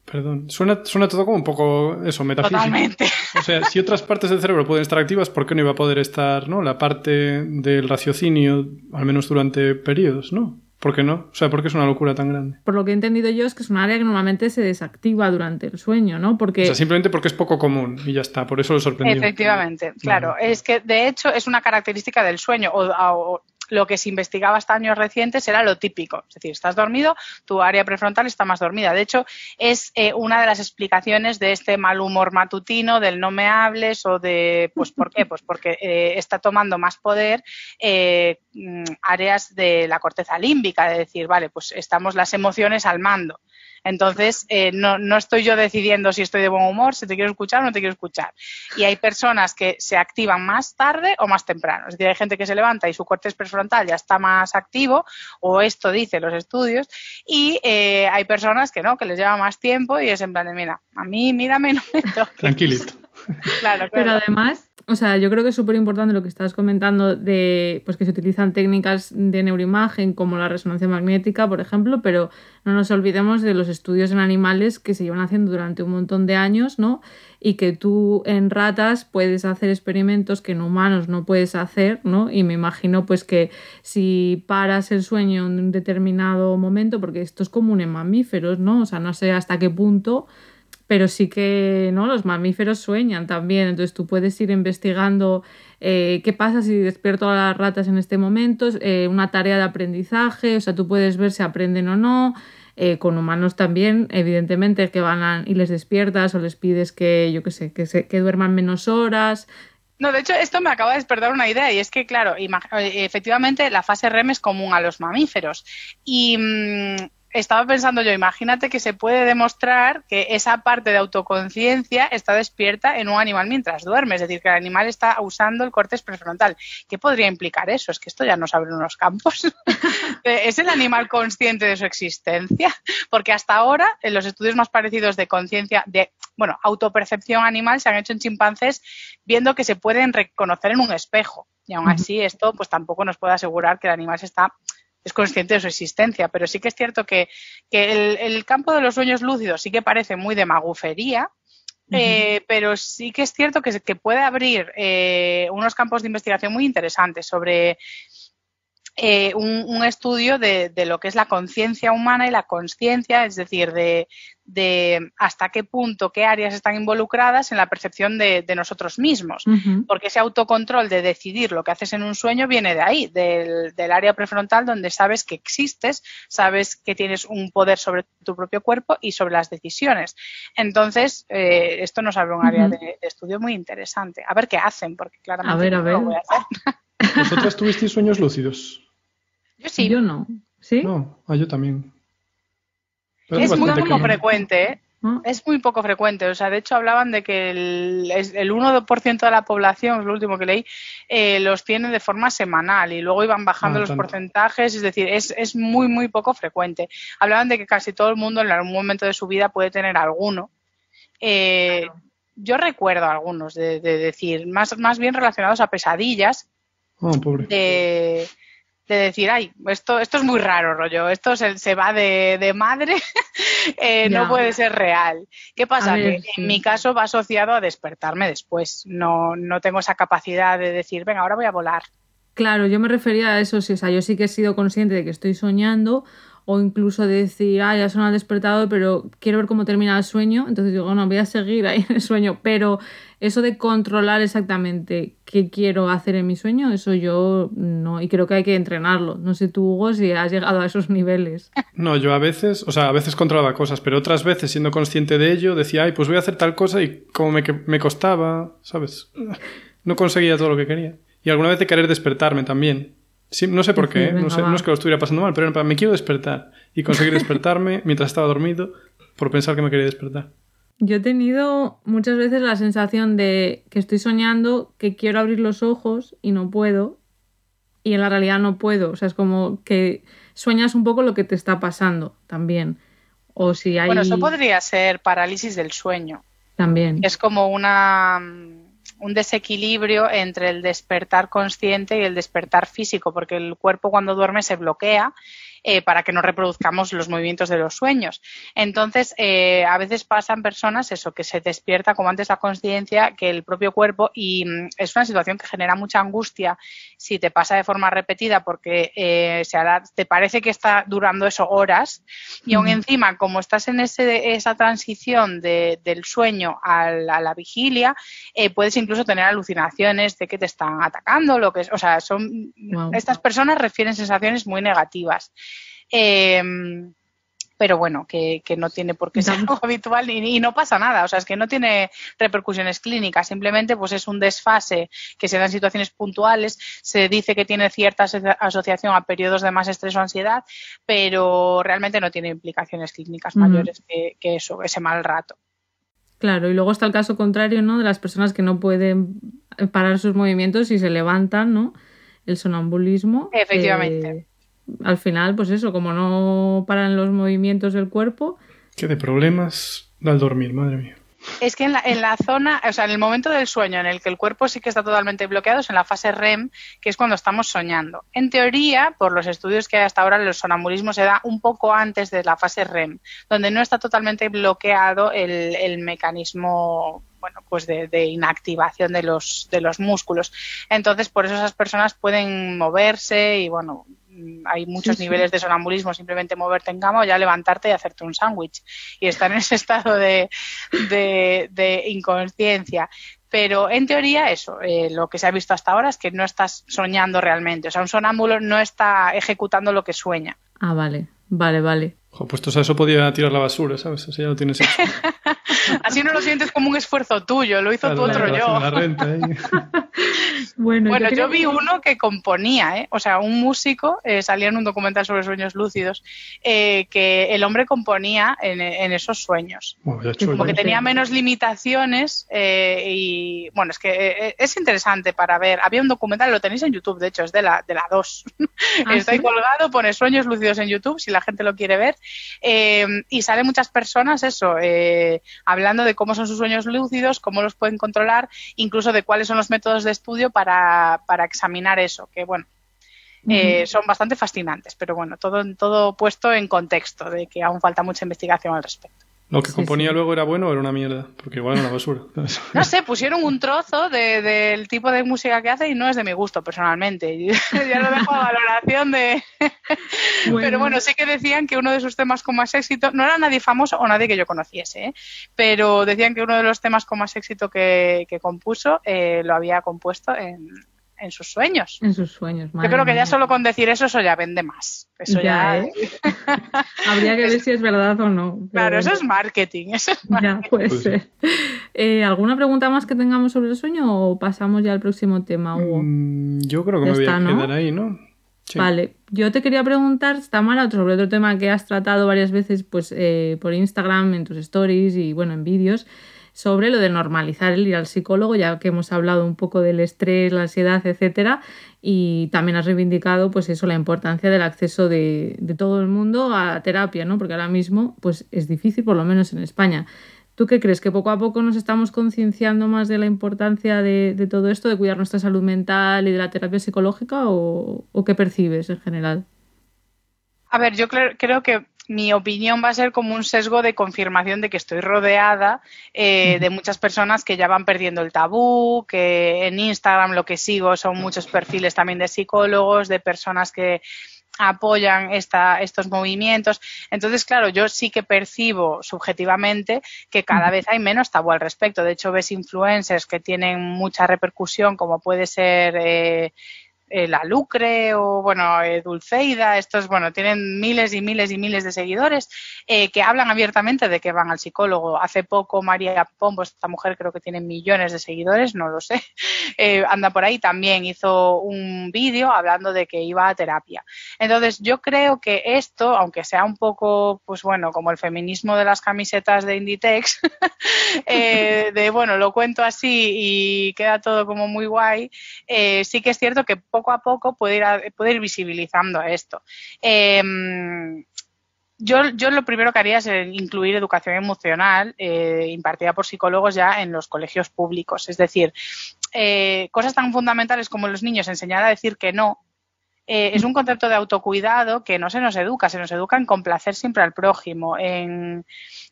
Perdón, suena, suena todo como un poco eso, metafísico. Totalmente. O sea, si otras partes del cerebro pueden estar activas, ¿por qué no iba a poder estar ¿no? la parte del raciocinio, al menos durante periodos, ¿no? ¿Por qué no? O sea, ¿por qué es una locura tan grande? Por lo que he entendido yo es que es un área que normalmente se desactiva durante el sueño, ¿no? Porque... O sea, simplemente porque es poco común y ya está, por eso lo sorprendió. Efectivamente, claro. Es que de hecho es una característica del sueño o lo que se investigaba hasta años recientes era lo típico. Es decir, estás dormido, tu área prefrontal está más dormida. De hecho, es eh, una de las explicaciones de este mal humor matutino, del no me hables o de, pues, ¿por qué? Pues porque eh, está tomando más poder eh, áreas de la corteza límbica, de decir, vale, pues estamos las emociones al mando. Entonces, eh, no, no, estoy yo decidiendo si estoy de buen humor, si te quiero escuchar o no te quiero escuchar. Y hay personas que se activan más tarde o más temprano. Es decir, hay gente que se levanta y su corte prefrontal ya está más activo, o esto dicen los estudios, y eh, hay personas que no, que les lleva más tiempo y es en plan de, mira, a mí mírame, no me Tranquilito. Claro, Pero además, o sea, yo creo que es súper importante lo que estás comentando de pues que se utilizan técnicas de neuroimagen como la resonancia magnética, por ejemplo, pero no nos olvidemos de los estudios en animales que se llevan haciendo durante un montón de años, ¿no? Y que tú en ratas puedes hacer experimentos que en humanos no puedes hacer, ¿no? Y me imagino pues que si paras el sueño en un determinado momento, porque esto es común en mamíferos, ¿no? O sea, no sé hasta qué punto pero sí que ¿no? los mamíferos sueñan también, entonces tú puedes ir investigando eh, qué pasa si despierto a las ratas en este momento, eh, una tarea de aprendizaje, o sea, tú puedes ver si aprenden o no, eh, con humanos también, evidentemente, que van y les despiertas o les pides que, yo qué sé, que, se, que duerman menos horas, no, de hecho, esto me acaba de despertar una idea y es que, claro, efectivamente la fase REM es común a los mamíferos. Y mm, estaba pensando yo, imagínate que se puede demostrar que esa parte de autoconciencia está despierta en un animal mientras duerme, es decir, que el animal está usando el corte prefrontal. ¿Qué podría implicar eso? Es que esto ya nos abre unos campos. ¿Es el animal consciente de su existencia? Porque hasta ahora, en los estudios más parecidos de conciencia, de, bueno, autopercepción animal se han hecho en chimpancés viendo que se pueden reconocer en un espejo. Y aún así, esto pues tampoco nos puede asegurar que el animal se está es consciente de su existencia, pero sí que es cierto que, el, campo de los sueños lúcidos sí que parece muy de magufería, eh, pero sí que es cierto que, que puede abrir eh, unos campos de investigación muy interesantes sobre eh, un, estudio de, lo que es la conciencia humana y la conciencia, es decir, de, hasta qué punto, qué áreas están involucradas en la percepción de, nosotros mismos. Porque ese autocontrol de decidir lo que haces en un sueño viene de ahí, del, área prefrontal donde sabes que existes, sabes que tienes un poder sobre tu propio cuerpo y sobre las decisiones. Entonces, eh, esto nos abre un área de, estudio muy interesante. A ver qué hacen, porque claramente no lo voy a hacer. ¿Vosotras tuvisteis sueños lúcidos? Yo sí. Yo no. ¿Sí? No, ah, yo también. es muy poco frecuente, ¿eh? ¿Ah? Es muy poco frecuente. O sea, de hecho hablaban de que el, el 1% de la población, es lo último que leí, eh, los tiene de forma semanal y luego iban bajando ah, los porcentajes. Es decir, es, es muy, muy poco frecuente. Hablaban de que casi todo el mundo en algún momento de su vida puede tener alguno. Eh, yo recuerdo algunos, de, decir, más, más bien relacionados a pesadillas. Oh, pobre. De, de decir, ay, esto, esto es muy raro, rollo, esto se, se va de, de madre, eh, no puede ser real. ¿Qué pasa? que en mi caso va asociado a despertarme después. No, no tengo esa capacidad de decir, venga, ahora voy a volar. Claro, yo me refería a eso, sí, o sea, yo sí que he sido consciente de que estoy soñando o incluso de decir, ah, ya son despertado, pero quiero ver cómo termina el sueño, entonces digo, no, voy a seguir ahí en el sueño, pero eso de controlar exactamente qué quiero hacer en mi sueño, eso yo no, y creo que hay que entrenarlo. No sé tú, Hugo, si has llegado a esos niveles. No, yo a veces, o sea, a veces controlaba cosas, pero otras veces, siendo consciente de ello, decía, ay, pues voy a hacer tal cosa y como me, me costaba, ¿sabes? No conseguía todo lo que quería. Y alguna vez de querer despertarme también. Sí, no sé por qué, ¿eh? no, sé, no, es que lo estuviera pasando mal, pero me quiero despertar y conseguir despertarme mientras estaba dormido por pensar que me quería despertar. Yo he tenido muchas veces la sensación de que estoy soñando, que quiero abrir los ojos y no puedo, y en la realidad no puedo. O sea, es como que sueñas un poco lo que te está pasando también. O si hay... Bueno, eso podría ser parálisis del sueño. También. Es como una un desequilibrio entre el despertar consciente y el despertar físico, porque el cuerpo cuando duerme se bloquea eh, para que no reproduzcamos los movimientos de los sueños. Entonces, eh, a veces pasan personas eso, que se despierta como antes la conciencia que el propio cuerpo y mm, es una situación que genera mucha angustia si te pasa de forma repetida porque eh, se te parece que está durando eso horas y aún encima, como estás en ese, esa transición del sueño a la, vigilia, puedes incluso tener alucinaciones de que te están atacando, lo que es, o sea, son estas personas refieren sensaciones muy negativas. Em, pero bueno, que, no tiene por qué ser algo habitual y, no pasa nada, o sea, es que no tiene repercusiones clínicas, simplemente pues es un desfase que se da en situaciones puntuales, se dice que tiene cierta asociación a periodos de más estrés o ansiedad, pero realmente no tiene implicaciones clínicas mayores que, que, eso, ese mal rato. Claro, y luego está el caso contrario, ¿no? De las personas que no pueden parar sus movimientos y se levantan, ¿no? El sonambulismo. Efectivamente. Eh, al final, pues eso, como no paran los movimientos del cuerpo. Qué de problemas da el dormir, madre mía. Es que en la, en la zona, o sea, en el momento del sueño en el que el cuerpo sí que está totalmente bloqueado es en la fase REM, que es cuando estamos soñando. En teoría, por los estudios que hay hasta ahora, el sonambulismo se da un poco antes de la fase REM, donde no está totalmente bloqueado el, el mecanismo bueno, pues de, de, inactivación de los, de los músculos. Entonces, por eso esas personas pueden moverse y, bueno, hay muchos niveles de sonambulismo, simplemente moverte en cama o ya levantarte y hacerte un sándwich y estar en ese estado de, de, inconsciencia. Pero en teoría eso, eh, lo que se ha visto hasta ahora es que no estás soñando realmente. O sea, un sonámbulo no está ejecutando lo que sueña. Ah, vale, vale, vale. Pues a eso podía tirar la basura, ¿sabes? Así ya lo tienes hecho. Así no lo sientes como un esfuerzo tuyo, lo hizo tu otro yo. bueno, yo, vi uno que componía, ¿eh? o sea, un músico, eh, salía en un documental sobre sueños lúcidos, eh, que el hombre componía en, esos sueños. como que tenía menos limitaciones eh, y, bueno, es que es interesante para ver. Había un documental, lo tenéis en YouTube, de hecho, es de la, de la 2. ¿Ah, Está ahí colgado, pone sueños lúcidos en YouTube, si la gente lo quiere ver. y salen muchas personas, eso, hablando de cómo son sus sueños lúcidos, cómo los pueden controlar, incluso de cuáles son los métodos de estudio para, para examinar eso, que bueno, eh, son bastante fascinantes, pero bueno, todo, todo puesto en contexto de que aún falta mucha investigación al respecto. ¿Lo que componía luego era bueno o era una mierda? Porque igual era una basura. No sé, pusieron un trozo del tipo de música que hace y no es de mi gusto personalmente. ya lo dejo a valoración de... Pero bueno, sí que decían que uno de sus temas con más éxito, no era nadie famoso o nadie que yo conociese, ¿eh? pero decían que uno de los temas con más éxito que, compuso eh, lo había compuesto en, en sus sueños. En sus sueños, Yo creo que ya solo con decir eso, eso ya vende más. Eso ya. ¿eh? Habría que ver si es verdad o no. Claro, eso es marketing. Eso es Ya, puede pues ser. Eh, ¿Alguna pregunta más que tengamos sobre el sueño o pasamos ya al próximo tema, Hugo? Mm, yo creo que me voy a quedar ahí, ¿no? Vale, yo te quería preguntar, Tamara, sobre otro tema que has tratado varias veces pues, eh, por Instagram, en tus stories y bueno, en vídeos sobre lo de normalizar el ir al psicólogo, ya que hemos hablado un poco del estrés, la ansiedad, etcétera, y también has reivindicado pues eso, la importancia del acceso de, todo el mundo a la terapia, ¿no? Porque ahora mismo pues es difícil, por lo menos en España. ¿Tú qué crees? ¿Que poco a poco nos estamos concienciando más de la importancia de, todo esto, de cuidar nuestra salud mental y de la terapia psicológica o qué percibes en general? A ver, yo creo que mi opinión va a ser como un sesgo de confirmación de que estoy rodeada eh, de muchas personas que ya van perdiendo el tabú, que en Instagram lo que sigo son muchos perfiles también de psicólogos, de personas que apoyan esta, estos movimientos. Entonces, claro, yo sí que percibo subjetivamente que cada vez hay menos tabú al respecto. De hecho, ves influencers que tienen mucha repercusión, como puede ser eh, eh, la Lucre o, bueno, eh, Dulceida, estos, bueno, tienen miles y miles y miles de seguidores eh, que hablan abiertamente de que van al psicólogo. Hace poco María Pombo, esta mujer creo que tiene millones de seguidores, no lo sé, anda por ahí, también hizo un vídeo hablando de que iba a terapia. Entonces, yo creo que esto, aunque sea un poco, pues bueno, como el feminismo de las camisetas de Inditex, de, bueno, lo cuento así y queda todo como muy guay, sí que es cierto que poco a poco puede ir, ir visibilizando esto. Em, yo, yo, lo primero que haría es incluir educación emocional eh, impartida por psicólogos ya en los colegios públicos. Es decir, eh, cosas tan fundamentales como los niños enseñar a decir que no. Eh, es un concepto de autocuidado que no se nos educa, se nos educa en complacer siempre al prójimo, en,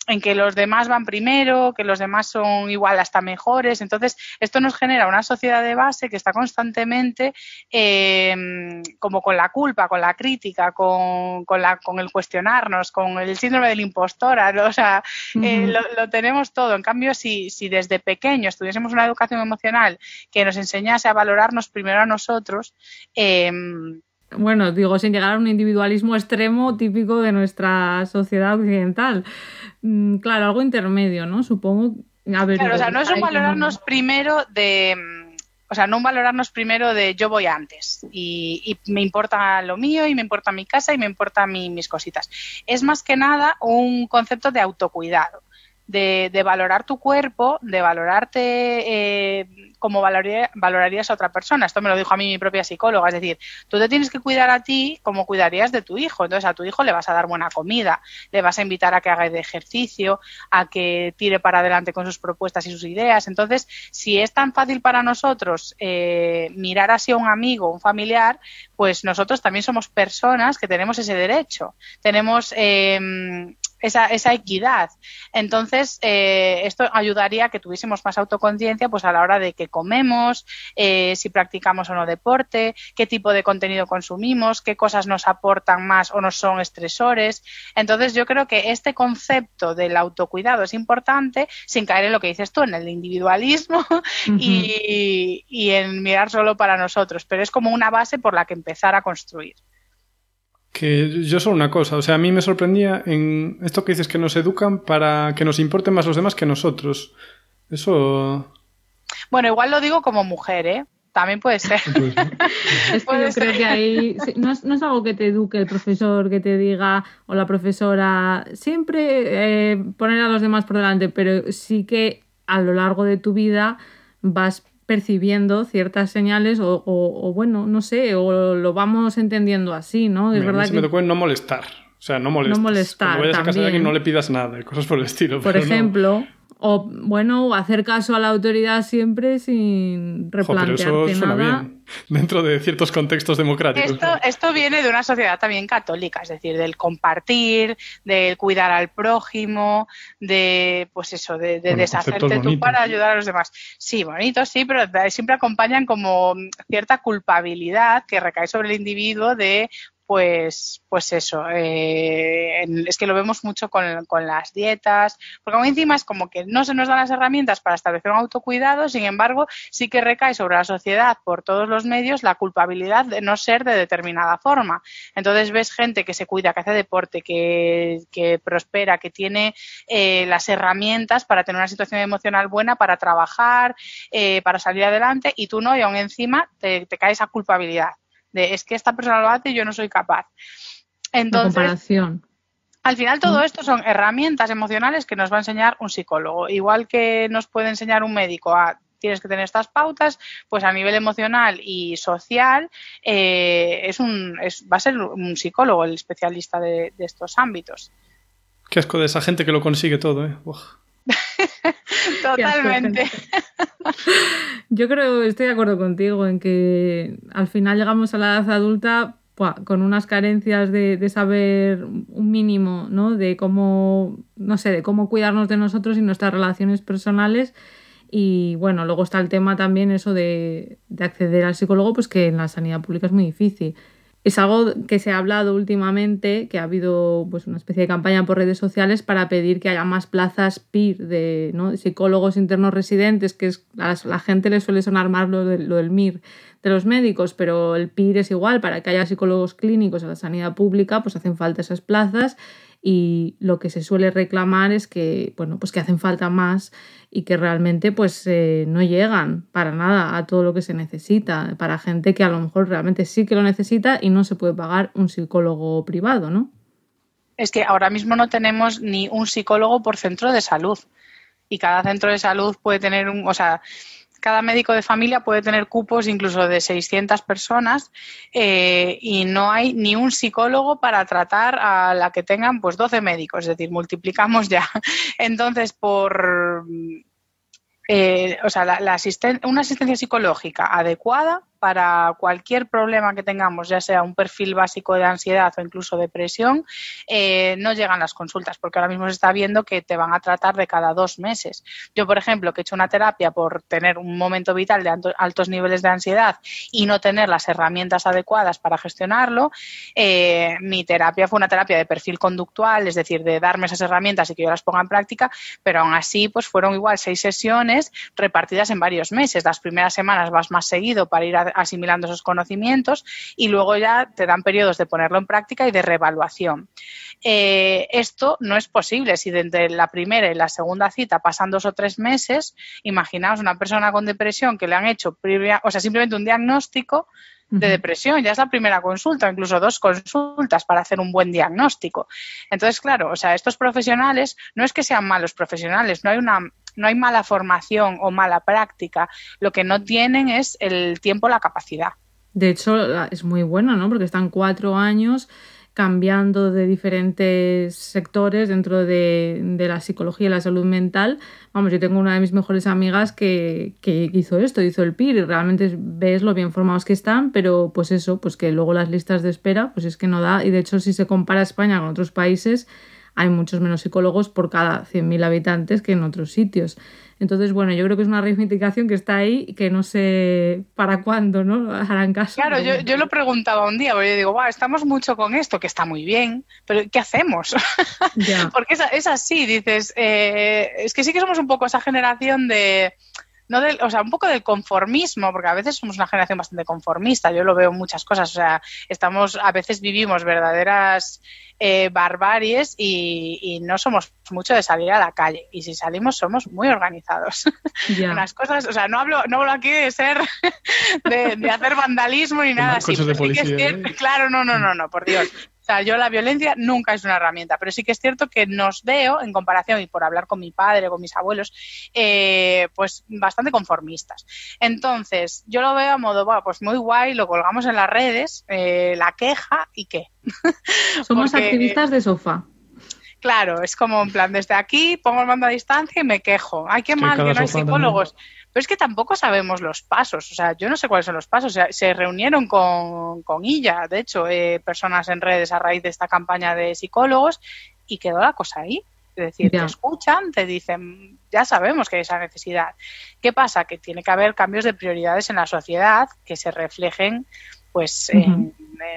en que los demás van primero, que los demás son igual hasta mejores. Entonces, esto nos genera una sociedad de base que está constantemente eh, como con la culpa, con la crítica, con, con, la, con el cuestionarnos, con el síndrome del impostor. O sea, eh, lo, tenemos todo. En cambio, si, si desde pequeños tuviésemos una educación emocional que nos enseñase a valorarnos primero a nosotros, eh, bueno, digo, sin llegar a un individualismo extremo típico de nuestra sociedad occidental. Mm, claro, algo intermedio, ¿no? Supongo. claro, o sea, no es un valorarnos primero de. Mm, o sea, no un valorarnos primero de yo voy antes y, me importa lo mío y me importa mi casa y me importa mis cositas. Es más que nada un concepto de autocuidado de, de valorar tu cuerpo, de valorarte eh, como valorarías a otra persona. Esto me lo dijo a mí mi propia psicóloga. Es decir, tú te tienes que cuidar a ti como cuidarías de tu hijo. Entonces, a tu hijo le vas a dar buena comida, le vas a invitar a que haga de ejercicio, a que tire para adelante con sus propuestas y sus ideas. Entonces, si es tan fácil para nosotros eh, mirar así a un amigo, un familiar, pues nosotros también somos personas que tenemos ese derecho. Tenemos eh, esa, esa equidad. Entonces, eh, esto ayudaría a que tuviésemos más autoconciencia pues a la hora de que comemos, eh, si practicamos o no deporte, qué tipo de contenido consumimos, qué cosas nos aportan más o no son estresores. Entonces, yo creo que este concepto del autocuidado es importante sin caer en lo que dices tú, en el individualismo y, y en mirar solo para nosotros, pero es como una base por la que empezar a construir. Que yo solo una cosa, o sea, a mí me sorprendía en esto que dices que nos educan para que nos importen más los demás que nosotros. Eso. Bueno, igual lo digo como mujer, ¿eh? También puede ser. es que yo creo que ahí no es, no es, algo que te eduque el profesor, que te diga o la profesora, siempre eh, poner a los demás por delante, pero sí que a lo largo de tu vida vas percibiendo ciertas señales o, o, bueno, no sé, o lo vamos entendiendo así, ¿no? Es verdad que... me tocó en no molestar. O sea, no molestar. No molestar. Cuando vayas a casa de alguien no le pidas nada, cosas por el estilo. Por ejemplo, o bueno, hacer caso a la autoridad siempre sin replantearte pero eso suena Bien, dentro de ciertos contextos democráticos. Esto, esto, viene de una sociedad también católica, es decir, del compartir, del cuidar al prójimo, de pues eso, de, deshacerte tú para ayudar a los demás. Sí, bonito, sí, pero siempre acompañan como cierta culpabilidad que recae sobre el individuo de pues, pues eso, eh, es que lo vemos mucho con, las dietas, porque aún encima es como que no se nos dan las herramientas para establecer un autocuidado, sin embargo, sí que recae sobre la sociedad por todos los medios la culpabilidad de no ser de determinada forma. Entonces ves gente que se cuida, que hace deporte, que, que prospera, que tiene eh, las herramientas para tener una situación emocional buena, para trabajar, eh, para salir adelante, y tú no, y aún encima te, te cae esa culpabilidad de es que esta persona lo hace y yo no soy capaz. Entonces, comparación. Al final todo mm. esto son herramientas emocionales que nos va a enseñar un psicólogo. Igual que nos puede enseñar un médico a tienes que tener estas pautas, pues a nivel emocional y social eh, es un, es, va a ser un psicólogo el especialista de, estos ámbitos. Qué asco de esa gente que lo consigue todo, ¿eh? Totalmente. Yo creo, estoy de acuerdo contigo en que al final llegamos a la edad adulta con unas carencias de, saber un mínimo, ¿no? De cómo, no sé, de cómo cuidarnos de nosotros y nuestras relaciones personales. Y bueno, luego está el tema también eso de, de acceder al psicólogo, pues que en la sanidad pública es muy difícil. Es algo que se ha hablado últimamente, que ha habido pues, una especie de campaña por redes sociales para pedir que haya más plazas PIR de, ¿no? psicólogos internos residentes, que es, a la gente le suele sonar más lo, lo del MIR de los médicos, pero el PIR es igual, para que haya psicólogos clínicos en la sanidad pública, pues hacen falta esas plazas y lo que se suele reclamar es que, bueno, pues que hacen falta más y que realmente pues eh, no llegan para nada a todo lo que se necesita, para gente que a lo mejor realmente sí que lo necesita y no se puede pagar un psicólogo privado, ¿no? Es que ahora mismo no tenemos ni un psicólogo por centro de salud y cada centro de salud puede tener un, o sea, cada médico de familia puede tener cupos incluso de 600 personas eh, y no hay ni un psicólogo para tratar a la que tengan pues 12 médicos, es decir, multiplicamos ya. Entonces, por eh, o sea, la, una asistencia psicológica adecuada para cualquier problema que tengamos, ya sea un perfil básico de ansiedad o incluso depresión, eh, no llegan las consultas, porque ahora mismo se está viendo que te van a tratar de cada dos meses. Yo, por ejemplo, que he hecho una terapia por tener un momento vital de altos niveles de ansiedad y no tener las herramientas adecuadas para gestionarlo, eh, mi terapia fue una terapia de perfil conductual, es decir, de darme esas herramientas y que yo las ponga en práctica, pero aún así, pues fueron igual seis sesiones repartidas en varios meses. Las primeras semanas vas más seguido para ir a asimilando esos conocimientos y luego ya te dan periodos de ponerlo en práctica y de reevaluación. Eh, esto no es posible si desde la primera y la segunda cita pasan dos o tres meses, imaginaos una persona con depresión que le han hecho, o sea, simplemente un diagnóstico, de depresión, ya es la primera consulta, incluso dos consultas para hacer un buen diagnóstico. Entonces, claro, o sea, estos profesionales no es que sean malos profesionales, no hay una no hay mala formación o mala práctica, lo que no tienen es el tiempo, la capacidad. De hecho, es muy bueno, ¿no? Porque están cuatro años cambiando de diferentes sectores dentro de, la psicología y la salud mental. Vamos, yo tengo una de mis mejores amigas que, que, hizo esto, hizo el PIR y realmente ves lo bien formados que están, pero pues eso, pues que luego las listas de espera, pues es que no da. Y de hecho, si se compara España con otros países, hay muchos menos psicólogos por cada 100.000 habitantes que en otros sitios. Entonces, bueno, yo creo que es una reivindicación que está ahí y que no sé para cuándo, ¿no? Harán caso. Claro, yo, yo lo preguntaba un día, porque yo digo, estamos mucho con esto, que está muy bien, pero ¿qué hacemos? porque es, es, así, dices, eh, es que sí que somos un poco esa generación de no del, o sea, un poco del conformismo, porque a veces somos una generación bastante conformista, yo lo veo en muchas cosas, o sea, estamos, a veces vivimos verdaderas eh, barbaries y, no somos mucho de salir a la calle, y si salimos somos muy organizados. Unas cosas, o sea, no hablo, no hablo aquí de ser, de, hacer vandalismo ni nada así. ¿eh? Claro, no, no, no, no, por Dios. O sea, yo la violencia nunca es una herramienta, pero sí que es cierto que nos veo, en comparación, y por hablar con mi padre, con mis abuelos, eh, pues bastante conformistas. Entonces, yo lo veo a modo, bueno, pues muy guay, lo colgamos en las redes, eh, la queja y qué. Somos activistas de sofá. Claro, es como en plan, desde aquí pongo el mando a distancia y me quejo. Ay, qué mal que no hay psicólogos. Pero es que tampoco sabemos los pasos, o sea, yo no sé cuáles son los pasos. se reunieron con, con ella, de hecho, eh, personas en redes a raíz de esta campaña de psicólogos y quedó la cosa ahí. Es decir, te escuchan, te dicen, ya sabemos que hay esa necesidad. ¿Qué pasa? Que tiene que haber cambios de prioridades en la sociedad que se reflejen pues eh,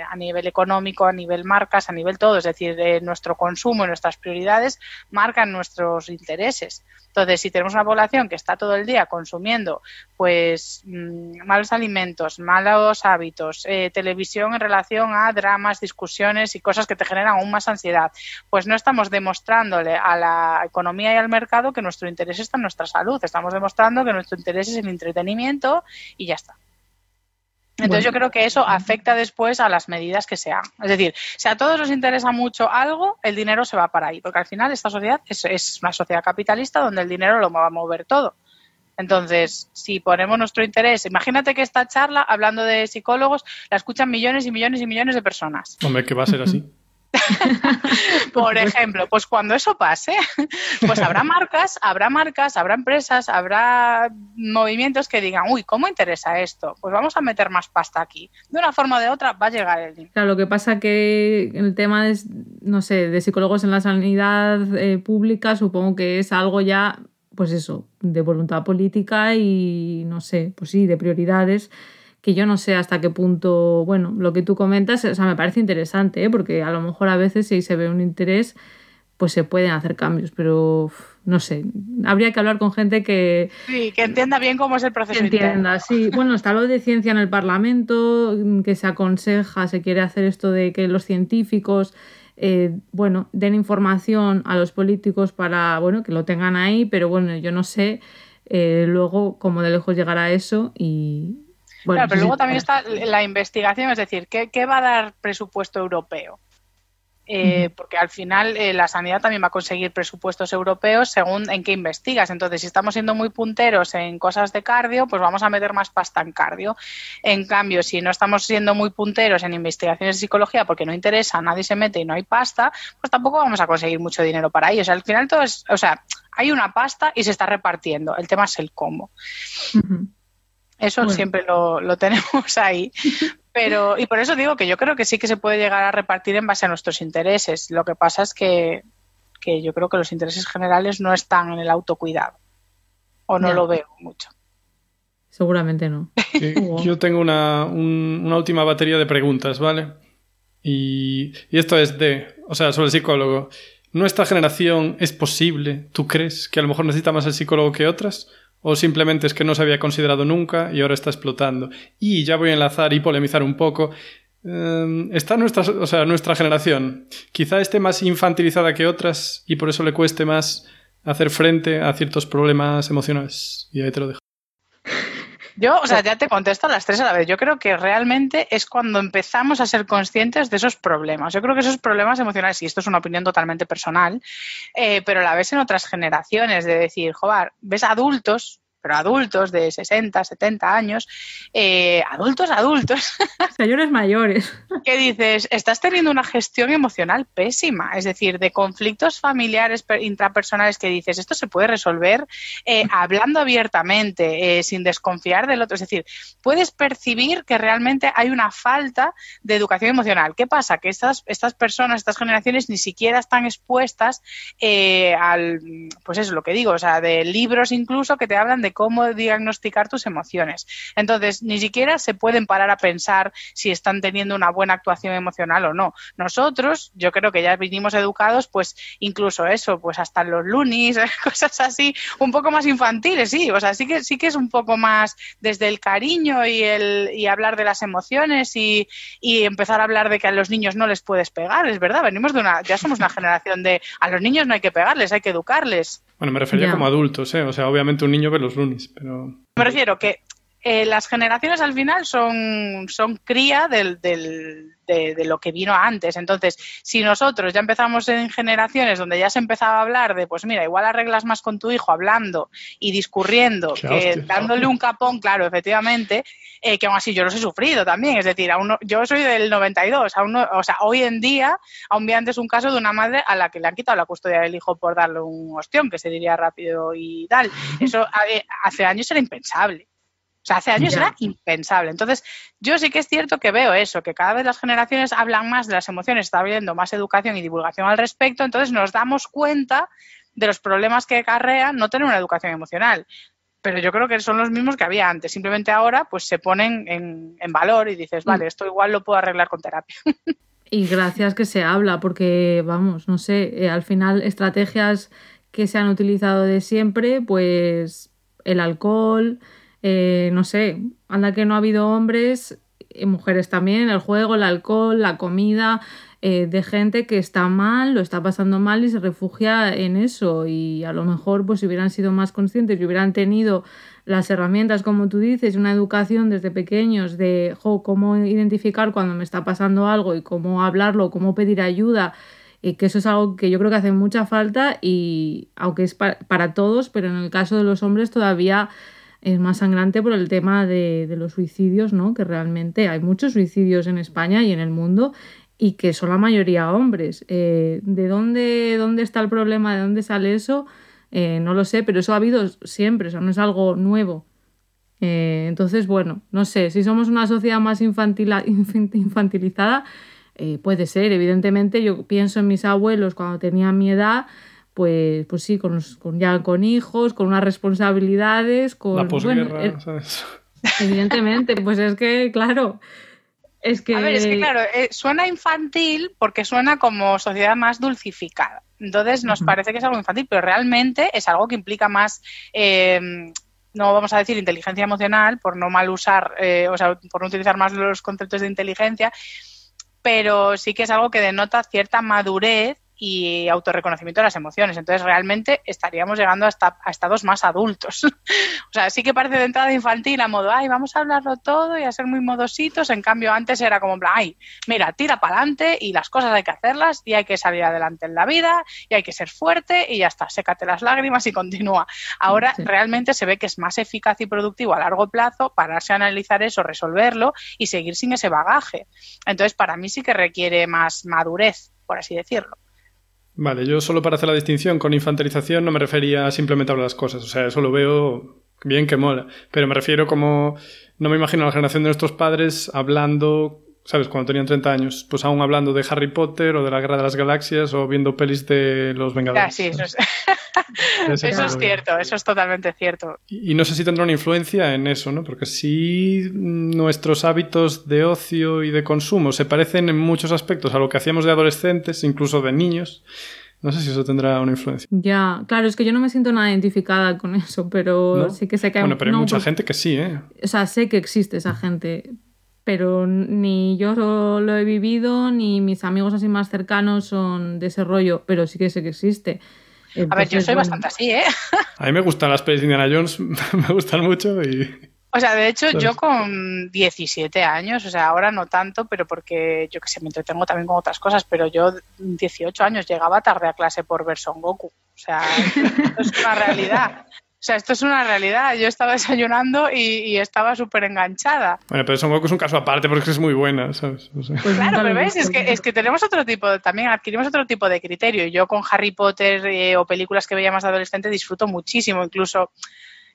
a nivel económico, a nivel marcas, a nivel todo, es decir, nuestro consumo y nuestras prioridades marcan nuestros intereses. Entonces, si tenemos una población que está todo el día consumiendo pues mm, malos alimentos, malos hábitos, eh, televisión en relación a dramas, discusiones y cosas que te generan aún más ansiedad, pues no estamos demostrándole a la economía y al mercado que nuestro interés está en nuestra salud, estamos demostrando que nuestro interés es el entretenimiento y ya está. Entonces yo creo que eso afecta después a las medidas que sean. Es decir, si a todos nos interesa mucho algo, el dinero se va para ahí, porque al final esta sociedad es, una sociedad capitalista donde el dinero lo va a mover todo. Entonces, si ponemos nuestro interés, imagínate que esta charla, hablando de psicólogos, la escuchan millones y millones y millones de personas. Hombre, que va a ser así. Por ejemplo, pues cuando eso pase, pues habrá marcas, habrá marcas, habrá empresas, habrá movimientos que digan, uy, ¿cómo interesa esto? Pues vamos a meter más pasta aquí. De una forma o de otra va a llegar el dinero. Claro, lo que pasa que el tema es, no sé, de psicólogos en la sanidad eh, pública, supongo que es algo ya, pues eso, de voluntad política y, no sé, pues sí, de prioridades que yo no sé hasta qué punto, bueno, lo que tú comentas, o sea, me parece interesante, ¿eh? porque a lo mejor a veces si se ve un interés, pues se pueden hacer cambios, pero no sé, habría que hablar con gente que... Sí, que entienda bien cómo es el proceso. Que entienda, sí. Bueno, está lo de ciencia en el Parlamento, que se aconseja, se quiere hacer esto de que los científicos, eh, bueno, den información a los políticos para, bueno, que lo tengan ahí, pero bueno, yo no sé eh, luego cómo de lejos llegar a eso y, claro, pero luego también está la investigación, es decir, ¿qué, va a dar presupuesto europeo? Eh, porque al final eh, la sanidad también va a conseguir presupuestos europeos según en qué investigas. Entonces, si estamos siendo muy punteros en cosas de cardio, pues vamos a meter más pasta en cardio. En cambio, si no estamos siendo muy punteros en investigaciones de psicología porque no interesa, nadie se mete y no hay pasta, pues tampoco vamos a conseguir mucho dinero para ello. O sea, al final todo es, o sea, hay una pasta y se está repartiendo. El tema es el cómo. Eso siempre lo, lo, tenemos ahí. Pero, y por eso digo que yo creo que sí que se puede llegar a repartir en base a nuestros intereses. Lo que pasa es que, que yo creo que los intereses generales no están en el autocuidado. O no, lo veo mucho. Seguramente no. yo tengo una, una, última batería de preguntas, ¿vale? Y, y esto es de, o sea, sobre el psicólogo. ¿Nuestra generación es posible, tú crees, que a lo mejor necesita más el psicólogo que otras? O simplemente es que no se había considerado nunca y ahora está explotando. Y ya voy a enlazar y polemizar un poco. Em, está nuestra, o sea, nuestra generación. Quizá esté más infantilizada que otras y por eso le cueste más hacer frente a ciertos problemas emocionales. Y ahí te lo dejo. Yo, o sea, ya te contesto a las tres a la vez. Yo creo que realmente es cuando empezamos a ser conscientes de esos problemas. Yo creo que esos problemas emocionales, y esto es una opinión totalmente personal, eh, pero la ves en otras generaciones, de decir, joder, ves adultos pero adultos de 60, 70 años, eh, adultos, adultos. Señores mayores. Que dices, estás teniendo una gestión emocional pésima, es decir, de conflictos familiares, intrapersonales que dices, esto se puede resolver eh, hablando abiertamente, eh, sin desconfiar del otro. Es decir, puedes percibir que realmente hay una falta de educación emocional. ¿Qué pasa? Que estas, estas personas, estas generaciones ni siquiera están expuestas al, pues eso, lo que digo, o sea, de libros incluso que te hablan de cómo diagnosticar tus emociones. Entonces, ni siquiera se pueden parar a pensar si están teniendo una buena actuación emocional o no. Nosotros, yo creo que ya vinimos educados, pues incluso eso, pues hasta los lunis, cosas así, un poco más infantiles, sí, o sea, sí que, sí que es un poco más desde el cariño y, el, y hablar de las emociones y, y empezar a hablar de que a los niños no les puedes pegar, es verdad, venimos de una, ya somos una generación de a los niños no hay que pegarles, hay que educarles. Bueno, me refería como adultos, ¿eh? O sea, obviamente un niño ve los pero... Me refiero que eh, las generaciones al final son, son cría del, del, de, lo que vino antes. Entonces, si nosotros ya empezamos en generaciones donde ya se empezaba a hablar de, pues mira, igual arreglas más con tu hijo hablando y discurriendo que dándole un capón, claro, efectivamente, eh, que aún así yo los he sufrido también. Es decir, aún yo soy del 92, aún o sea, hoy en día aún vi antes un caso de una madre a la que le han quitado la custodia del hijo por darle un ostión, que se diría rápido y tal. Eso eh, hace años era impensable. O sea, hace años era impensable. Entonces, yo sí que es cierto que veo eso, que cada vez las generaciones hablan más de las emociones, está habiendo más educación y divulgación al respecto, entonces nos damos cuenta de los problemas que acarrea no tener una educación emocional. Pero yo creo que son los mismos que había antes. Simplemente ahora pues se ponen en, valor y dices, vale, mm. esto igual lo puedo arreglar con terapia. Y gracias que se habla, porque vamos, no sé, eh, al final estrategias que se han utilizado de siempre, pues el alcohol, eh, no sé, anda que no ha habido hombres, y mujeres también, el juego, el alcohol, la comida, eh, de gente que está mal, lo está pasando mal y se refugia en eso. Y a lo mejor, pues si hubieran sido más conscientes y hubieran tenido las herramientas, como tú dices, una educación desde pequeños de cómo identificar cuando me está pasando algo y cómo hablarlo, cómo pedir ayuda, y que eso es algo que yo creo que hace mucha falta y aunque es para todos, pero en el caso de los hombres todavía es más sangrante por el tema de, los suicidios, ¿no? Que realmente hay muchos suicidios en España y en el mundo y que son la mayoría hombres. Eh, ¿De dónde, dónde está el problema? ¿De dónde sale eso? Eh, no lo sé, pero eso ha habido siempre, eso no es algo nuevo. Eh, entonces, bueno, no sé, si somos una sociedad más infantil, infantilizada, puede ser, evidentemente, yo pienso en mis abuelos cuando tenían mi edad, pues, pues sí, con, con ya con hijos, con unas responsabilidades, con... La posguerra, ¿sabes? Evidentemente, pues es que, claro, es que... A ver, es que claro, eh, suena infantil porque suena como sociedad más dulcificada. Entonces nos parece que es algo infantil, pero realmente es algo que implica más... Eh, no vamos a decir inteligencia emocional por no mal usar, o sea, por no utilizar más los conceptos de inteligencia, pero sí que es algo que denota cierta madurez y autorreconocimiento de las emociones. Entonces, realmente estaríamos llegando hasta, a estados más adultos. o sea, sí que parece de entrada infantil a modo, ay, vamos a hablarlo todo y a ser muy modositos. En cambio, antes era como, ay, mira, tira para adelante y las cosas hay que hacerlas y hay que salir adelante en la vida y hay que ser fuerte y ya está, sécate las lágrimas y continúa. Ahora realmente se ve que es más eficaz y productivo a largo plazo pararse a analizar eso, resolverlo y seguir sin ese bagaje. Entonces, para mí sí que requiere más madurez, por así decirlo. Vale, yo solo para hacer la distinción con infantilización no me refería simplemente a hablar las cosas, o sea, eso lo veo bien que mola, pero me refiero como no me imagino a la generación de nuestros padres hablando ¿sabes? Cuando tenían 30 años, pues aún hablando de Harry Potter o de la Guerra de las Galaxias o viendo pelis de Los Vengadores. sí, eso es, eso es cierto, eso es totalmente cierto. Y, no sé si tendrá una influencia en eso, ¿no? Porque si nuestros hábitos de ocio y de consumo se parecen en muchos aspectos a lo que hacíamos de adolescentes, incluso de niños. No sé si eso tendrá una influencia. Ya, claro, es que yo no me siento nada identificada con eso, pero sí que sé que hay... Bueno, pero hay mucha gente que sí, ¿eh? O sea, sé que existe esa gente, pero ni yo lo he vivido, ni mis amigos así más cercanos son de ese rollo, pero sí que sé que existe. a ver, yo soy bastante así, ¿eh? A mí me gustan las pelis de Indiana Jones, me gustan mucho y... O sea, de hecho, yo con 17 años, o sea, ahora no tanto, pero porque yo que sé, me entretengo también con otras cosas, pero yo 18 años llegaba tarde a clase por ver Son Goku. O sea, esto es una realidad. O sea, esto es una realidad. Yo estaba desayunando y, estaba súper enganchada. Bueno, pero Son Goku es un caso aparte porque es muy buena, ¿sabes? pues claro, pero ves, es que, es que tenemos otro tipo, también adquirimos otro tipo de criterio. Yo con Harry Potter eh, o películas que veía más de adolescente disfruto muchísimo, incluso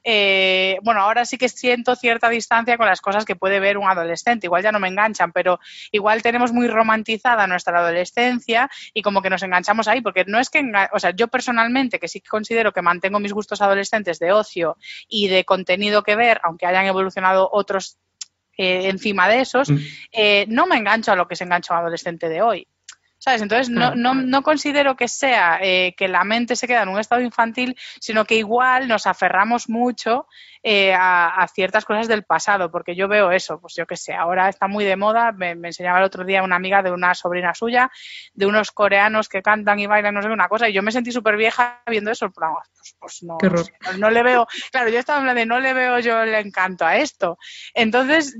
eh, bueno, ahora sí que siento cierta distancia con las cosas que puede ver un adolescente. Igual ya no me enganchan, pero igual tenemos muy romantizada nuestra adolescencia y como que nos enganchamos ahí, porque no es que, o sea, yo personalmente, que sí considero que mantengo mis gustos adolescentes de ocio y de contenido que ver, aunque hayan evolucionado otros eh, encima de esos, mm. eh, no me engancho a lo que se engancha un adolescente de hoy. ¿Sabes? Entonces no, no, no considero que sea eh, que la mente se queda en un estado infantil, sino que igual nos aferramos mucho eh, a, ciertas cosas del pasado, porque yo veo eso, pues yo qué sé, ahora está muy de moda, me, enseñaba el otro día una amiga de una sobrina suya, de unos coreanos que cantan y bailan, no sé, una cosa, y yo me sentí súper vieja viendo eso, pues, pues no, no, le veo, claro, yo estaba hablando de no le veo yo el encanto a esto. Entonces,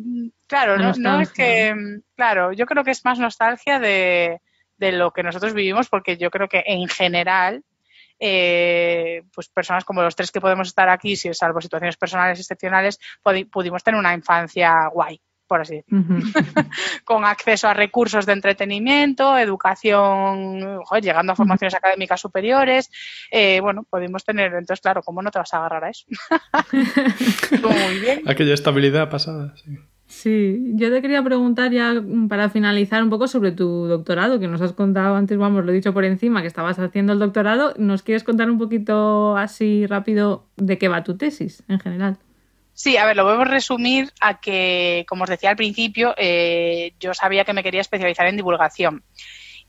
claro, no, no es que, claro, yo creo que es más nostalgia de de lo que nosotros vivimos, porque yo creo que en general, eh, pues personas como los tres que podemos estar aquí, si salvo situaciones personales excepcionales, pudimos tener una infancia guay por así decirlo, con acceso a recursos de entretenimiento, educación, llegando a formaciones académicas superiores, eh, bueno, pudimos tener, entonces claro, ¿cómo no te vas a agarrar a eso? Muy bien. Aquella estabilidad pasada, sí. Sí, yo te quería preguntar ya mm, para finalizar un poco sobre tu doctorado, que nos has contado antes, vamos, lo he dicho por encima, que estabas haciendo el doctorado. ¿Nos quieres contar un poquito así rápido de qué va tu tesis en general? Sí, a ver, lo podemos resumir a que, como os decía al principio, eh, yo sabía que me quería especializar en divulgación.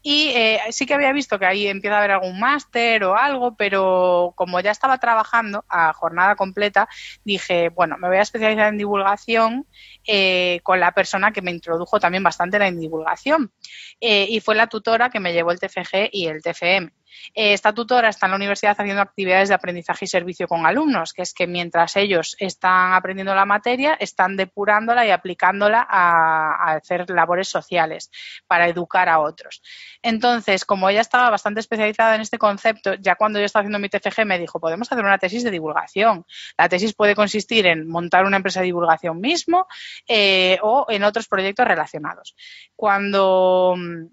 Y eh, sí que había visto que ahí empieza a haber algún máster o algo, pero como ya estaba trabajando a jornada completa, dije, bueno, me voy a especializar en divulgación eh, con la persona que me introdujo también bastante en la divulgación. Eh, y fue la tutora que me llevó el TFG y el TFM. Eh, esta tutora está en la universidad haciendo actividades de aprendizaje y servicio con alumnos, que es que mientras ellos están aprendiendo la materia, están depurándola y aplicándola a, hacer labores sociales para educar a otros. Entonces, como ella estaba bastante especializada en este concepto, ya cuando yo estaba haciendo mi TFG me dijo, podemos hacer una tesis de divulgación. La tesis puede consistir en montar una empresa de divulgación mismo eh, o en otros proyectos relacionados. Cuando mm,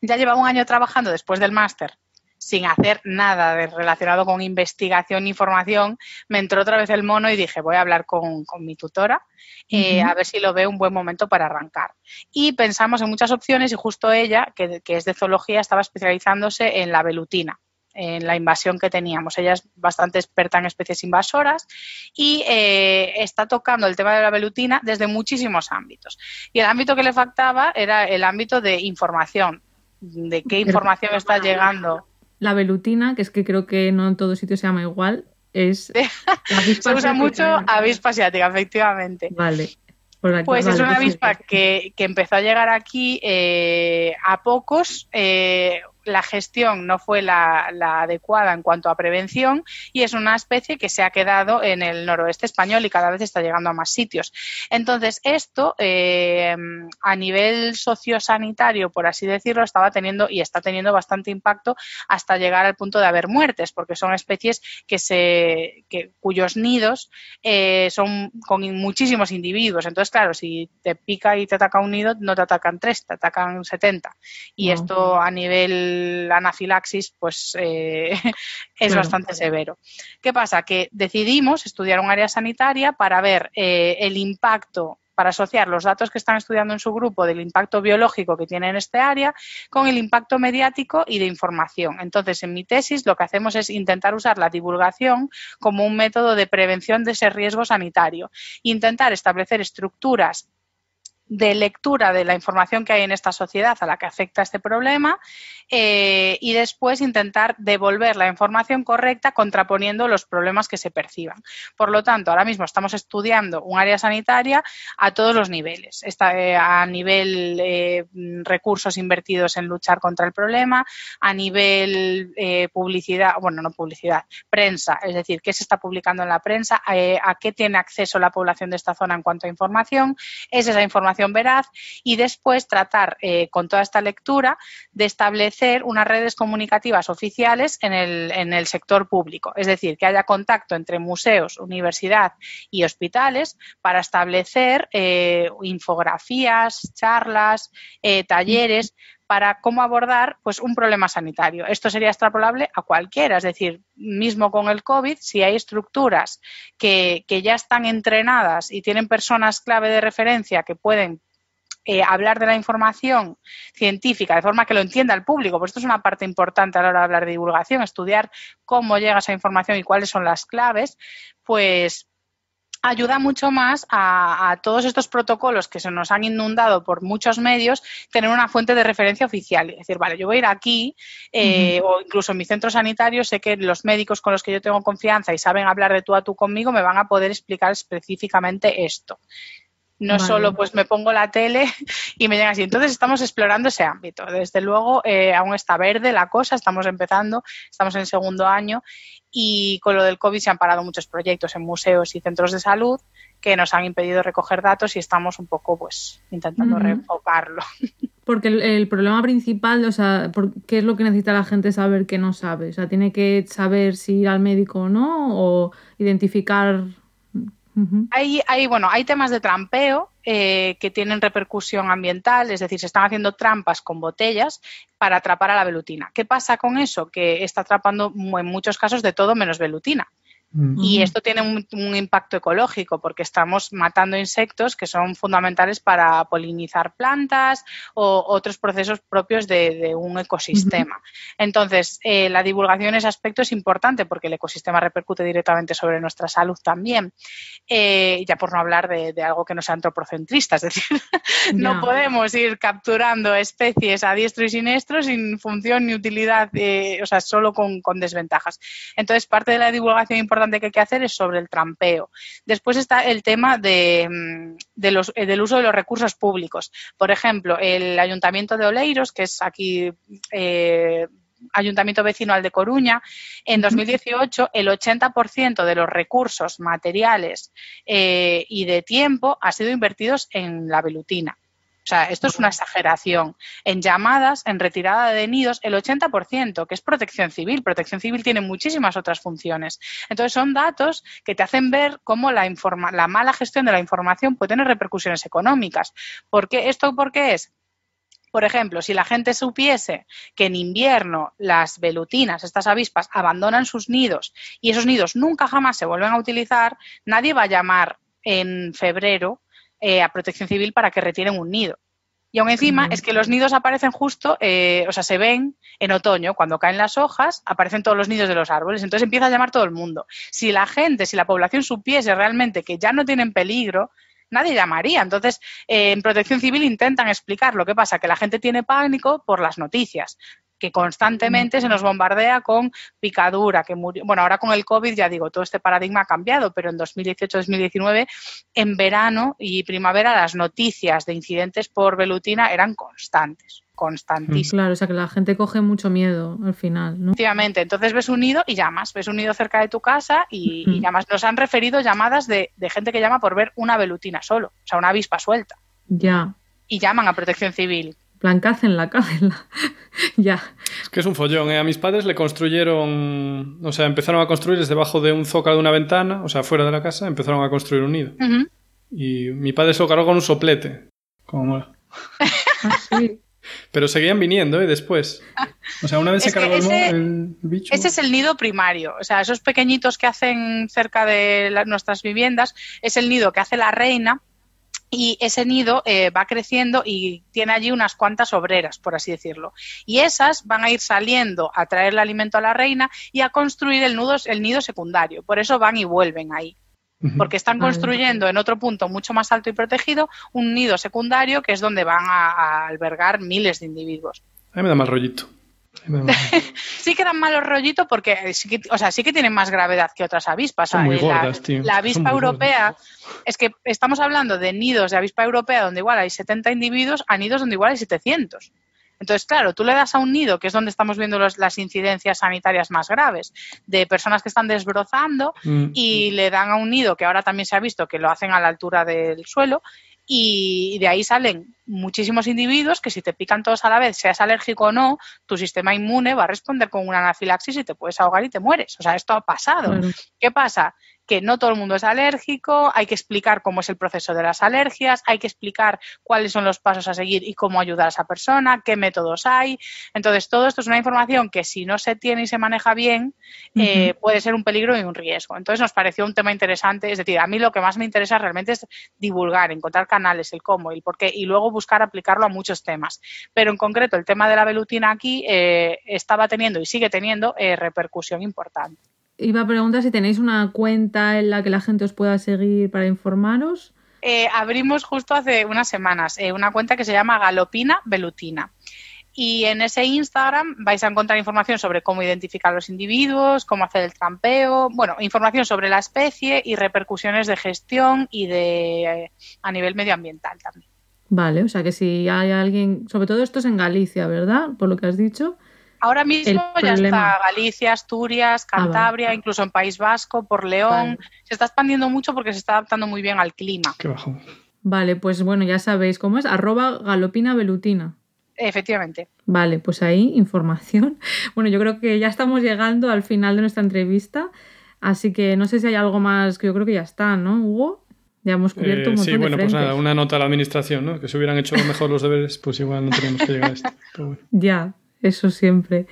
ya llevaba un año trabajando después del máster sin hacer nada de relacionado con investigación y formación, me entró otra vez el mono y dije, voy a hablar con, mi tutora eh, a ver si lo ve un buen momento para arrancar. Y pensamos en muchas opciones y justo ella, que, es de zoología, estaba especializándose en la velutina en la invasión que teníamos. Ella es bastante experta en especies invasoras y eh, está tocando el tema de la velutina desde muchísimos ámbitos. Y el ámbito que le faltaba era el ámbito de información, de qué información está llegando la velutina, que es que creo que no en todo sitio se llama igual, es... se usa mucho avispa asiática, efectivamente. Vale. Pues es una avispa que, que, empezó a llegar aquí eh, a pocos. Eh, la gestión no fue la, adecuada en cuanto a prevención y es una especie que se ha quedado en el noroeste español y cada vez está llegando a más sitios. Entonces, esto eh, a nivel sociosanitario, por así decirlo, estaba teniendo y está teniendo bastante impacto hasta llegar al punto de haber muertes, porque son especies que se, cuyos nidos eh, son con muchísimos individuos. Entonces, claro, si te pica y te ataca un nido, no te atacan tres, te atacan 70. Y esto a nivel la anafilaxis pues eh, es bastante severo. ¿Qué pasa? Que decidimos estudiar un área sanitaria para ver eh, el impacto para asociar los datos que están estudiando en su grupo del impacto biológico que tiene en este área con el impacto mediático y de información. Entonces, en mi tesis lo que hacemos es intentar usar la divulgación como un método de prevención de ese riesgo sanitario, intentar establecer estructuras de lectura de la información que hay en esta sociedad a la que afecta este problema eh, y después intentar devolver la información correcta contraponiendo los problemas que se perciban. Por lo tanto, ahora mismo estamos estudiando un área sanitaria a todos los niveles. Está, eh, a nivel eh, recursos invertidos en luchar contra el problema, a nivel publicidad, bueno, no publicidad, prensa, es decir, qué se está publicando en la prensa, a qué tiene acceso la población de esta zona en cuanto a información, es esa información veraz y después tratar con toda esta lectura de establecer unas redes comunicativas oficiales en el, en el sector público, es decir, que haya contacto entre museos, universidad y hospitales para establecer eh, infografías, charlas, eh, talleres para cómo abordar pues, un problema sanitario. Esto sería extrapolable a cualquiera, es decir, mismo con el COVID, si hay estructuras que, que ya están entrenadas y tienen personas clave de referencia que pueden eh, hablar de la información científica de forma que lo entienda el público, pues esto es una parte importante a la hora de hablar de divulgación, estudiar cómo llega esa información y cuáles son las claves, pues ayuda mucho más a, todos estos protocolos que se nos han inundado por muchos medios, tener una fuente de referencia oficial. Es decir, vale, yo voy a ir aquí eh, o incluso en mi centro sanitario, sé que los médicos con los que yo tengo confianza y saben hablar de tú a tú conmigo me van a poder explicar específicamente esto. No solo pues me pongo la tele y me llega así. Entonces estamos explorando ese ámbito. Desde luego eh, aún está verde la cosa, estamos empezando, estamos en el segundo año y con lo del COVID se han parado muchos proyectos en museos y centros de salud que nos han impedido recoger datos y estamos un poco pues intentando reenfocarlo. Porque el, problema principal, o sea, ¿qué es lo que necesita la gente saber que no sabe? O sea, tiene que saber si ir al médico o no o identificar hay, bueno, hay temas de trampeo eh, que tienen repercusión ambiental, es decir, se están haciendo trampas con botellas para atrapar a la velutina. ¿Qué pasa con eso? Que está atrapando en muchos casos de todo menos velutina. Mm. Y esto tiene un, impacto ecológico porque estamos matando insectos que son fundamentales para polinizar plantas o otros procesos propios de, un ecosistema. Entonces, eh, la divulgación en ese aspecto es importante porque el ecosistema repercute directamente sobre nuestra salud también. Eh, ya por no hablar de, algo que no sea antropocentrista, es decir, no podemos ir capturando especies a diestro y siniestro sin función ni utilidad, eh, o sea, solo con, con desventajas. Entonces, parte de la divulgación importante que hay que hacer es sobre el trampeo. Después está el tema de, mm, eh, del uso de los recursos públicos. Por ejemplo, el Ayuntamiento de Oleiros, que es aquí eh, Ayuntamiento Vecinal de Coruña, en 2018 el 80% de los recursos materiales eh, y de tiempo ha sido invertidos en la velutina. O sea, esto es una exageración. En llamadas, en retirada de nidos, el 80%, que es protección civil. Protección civil tiene muchísimas otras funciones. Entonces, son datos que te hacen ver cómo la, la mala gestión de la información puede tener repercusiones económicas. ¿Por qué? ¿Esto por qué es? Por ejemplo, si la gente supiese que en invierno las velutinas, estas avispas, abandonan sus nidos y esos nidos nunca jamás se vuelven a utilizar, nadie va a llamar en febrero eh, a protección civil para que retiren un nido. Y aún encima es que los nidos aparecen justo, eh, o sea, se ven en otoño, cuando caen las hojas, aparecen todos los nidos de los árboles. Entonces empieza a llamar todo el mundo. Si la gente, si la población supiese realmente que ya no tienen peligro, nadie llamaría. Entonces, eh, en protección civil intentan explicar lo que pasa, que la gente tiene pánico por las noticias que constantemente se nos bombardea con picadura, que murió. Bueno, ahora con el COVID, ya digo, todo este paradigma ha cambiado, pero en 2018-2019, en verano y primavera, las noticias de incidentes por velutina eran constantes constantísimas. Claro, o sea que la gente coge mucho miedo al final, ¿no? Efectivamente, entonces ves un nido y llamas, ves un nido cerca de tu casa y, llamas. Nos han referido llamadas de, de, gente que llama por ver una velutina solo, o sea, una avispa suelta. Ya. Y llaman a protección civil plan, cácenla, cácenla. ya. Es que es un follón, ¿eh? A mis padres le construyeron, o sea, empezaron a construir desde debajo de un zócalo de una ventana, o sea, fuera de la casa, empezaron a construir un nido. Y mi padre se lo cargó con un soplete. Como ah, Pero seguían viniendo, ¿eh? Después. O sea, una vez se cargó el, bicho. Ese es el nido primario. O sea, esos pequeñitos que hacen cerca de nuestras viviendas es el nido que hace la reina y ese nido eh, va creciendo y tiene allí unas cuantas obreras, por así decirlo. Y esas van a ir saliendo a traer el alimento a la reina y a construir el, nudo, el nido secundario. Por eso van y vuelven ahí. porque están construyendo en otro punto mucho más alto y protegido un nido secundario que es donde van a, albergar miles de individuos. A mí me da mal rollito. sí que dan malos rollitos porque sí que, o sea, sí que tienen más gravedad que otras avispas. la, avispa europea, es que estamos hablando de nidos de avispa europea donde igual hay 70 individuos a nidos donde igual hay 700. Entonces, claro, tú le das a un nido, que es donde estamos viendo las incidencias sanitarias más graves, de personas que están desbrozando, mm. y le dan a un nido, que ahora también se ha visto que lo hacen a la altura del suelo, y de ahí salen muchísimos individuos que si te pican todos a la vez, seas alérgico o no, tu sistema inmune va a responder con una anafilaxis y te puedes ahogar y te mueres. O sea, esto ha pasado. ¿Qué pasa? que no todo el mundo es alérgico, hay que explicar cómo es el proceso de las alergias, hay que explicar cuáles son los pasos a seguir y cómo ayudar a esa persona, qué métodos hay. Entonces, todo esto es una información que si no se tiene y se maneja bien, eh, puede ser un peligro y un riesgo. Entonces, nos pareció un tema interesante. Es decir, a mí lo que más me interesa realmente es divulgar, encontrar canales, el cómo, el por qué y luego buscar aplicarlo a muchos temas. Pero en concreto, el tema de la velutina aquí eh, estaba teniendo y sigue teniendo eh, repercusión importante. Iba a preguntar si tenéis una cuenta en la que la gente os pueda seguir para informaros. Eh, abrimos justo hace unas semanas una cuenta que se llama Galopina Velutina. Y en ese Instagram vais a encontrar información sobre cómo identificar los individuos, cómo hacer el trampeo, bueno, información sobre la especie y repercusiones de gestión y de a nivel medioambiental también. Vale, o sea que si hay alguien, sobre todo esto es en Galicia, ¿verdad? Por lo que has dicho. Ahora mismo ya está Galicia, Asturias, ah, Cantabria, incluso en País Vasco, por León. Se está expandiendo mucho porque se está adaptando muy bien al clima. Qué bajo. Vale, pues bueno, ya sabéis cómo es, arroba galopina velutina. Efectivamente. Vale, pues ahí información. Bueno, yo creo que ya estamos llegando al final de nuestra entrevista, así que no sé si hay algo más que yo creo que ya está, ¿no, Hugo? Ya hemos cubierto un eh, montón Sí, bueno, pues nada, una nota a la administración, ¿no? Que si hubieran hecho mejor los deberes, pues igual no teníamos que llegar a esto. Ya, eso siempre.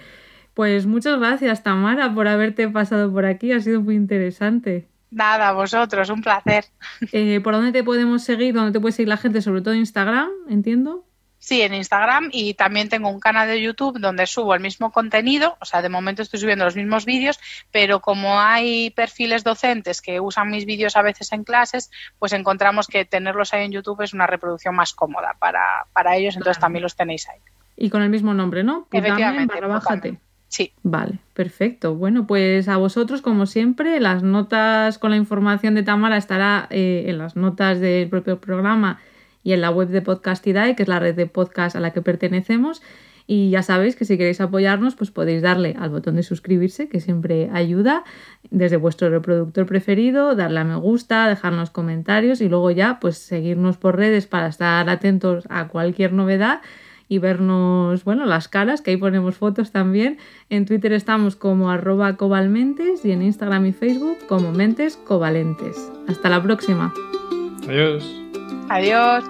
Pues muchas gracias, Tamara, por haberte pasado por aquí. Ha sido muy interesante. Nada, vosotros, un placer. Eh, ¿Por dónde te podemos seguir? ¿Dónde te puede seguir la gente? Sobre todo Instagram, entiendo. Sí, en Instagram y también tengo un canal de YouTube donde subo el mismo contenido, o sea, de momento estoy subiendo los mismos vídeos, pero como hay perfiles docentes que usan mis vídeos a veces en clases, pues encontramos que tenerlos ahí en YouTube es una reproducción más cómoda para, para ellos, entonces también los tenéis ahí. Y con el mismo nombre, ¿no? Efectivamente. bájate. Sí. Vale, perfecto. Bueno, pues a vosotros, como siempre, las notas con la información de Tamara estará eh, en las notas del propio programa y en la web de Podcastidae, que es la red de podcast a la que pertenecemos. Y ya sabéis que si queréis apoyarnos, pues podéis darle al botón de suscribirse, que siempre ayuda, desde vuestro reproductor preferido, darle a me gusta, dejarnos comentarios y luego ya, pues seguirnos por redes para estar atentos a cualquier novedad y vernos, bueno, las caras, que ahí ponemos fotos también. En Twitter estamos como arroba cobalmentes y en Instagram y Facebook como mentes covalentes. Hasta la próxima. Adiós. Adiós.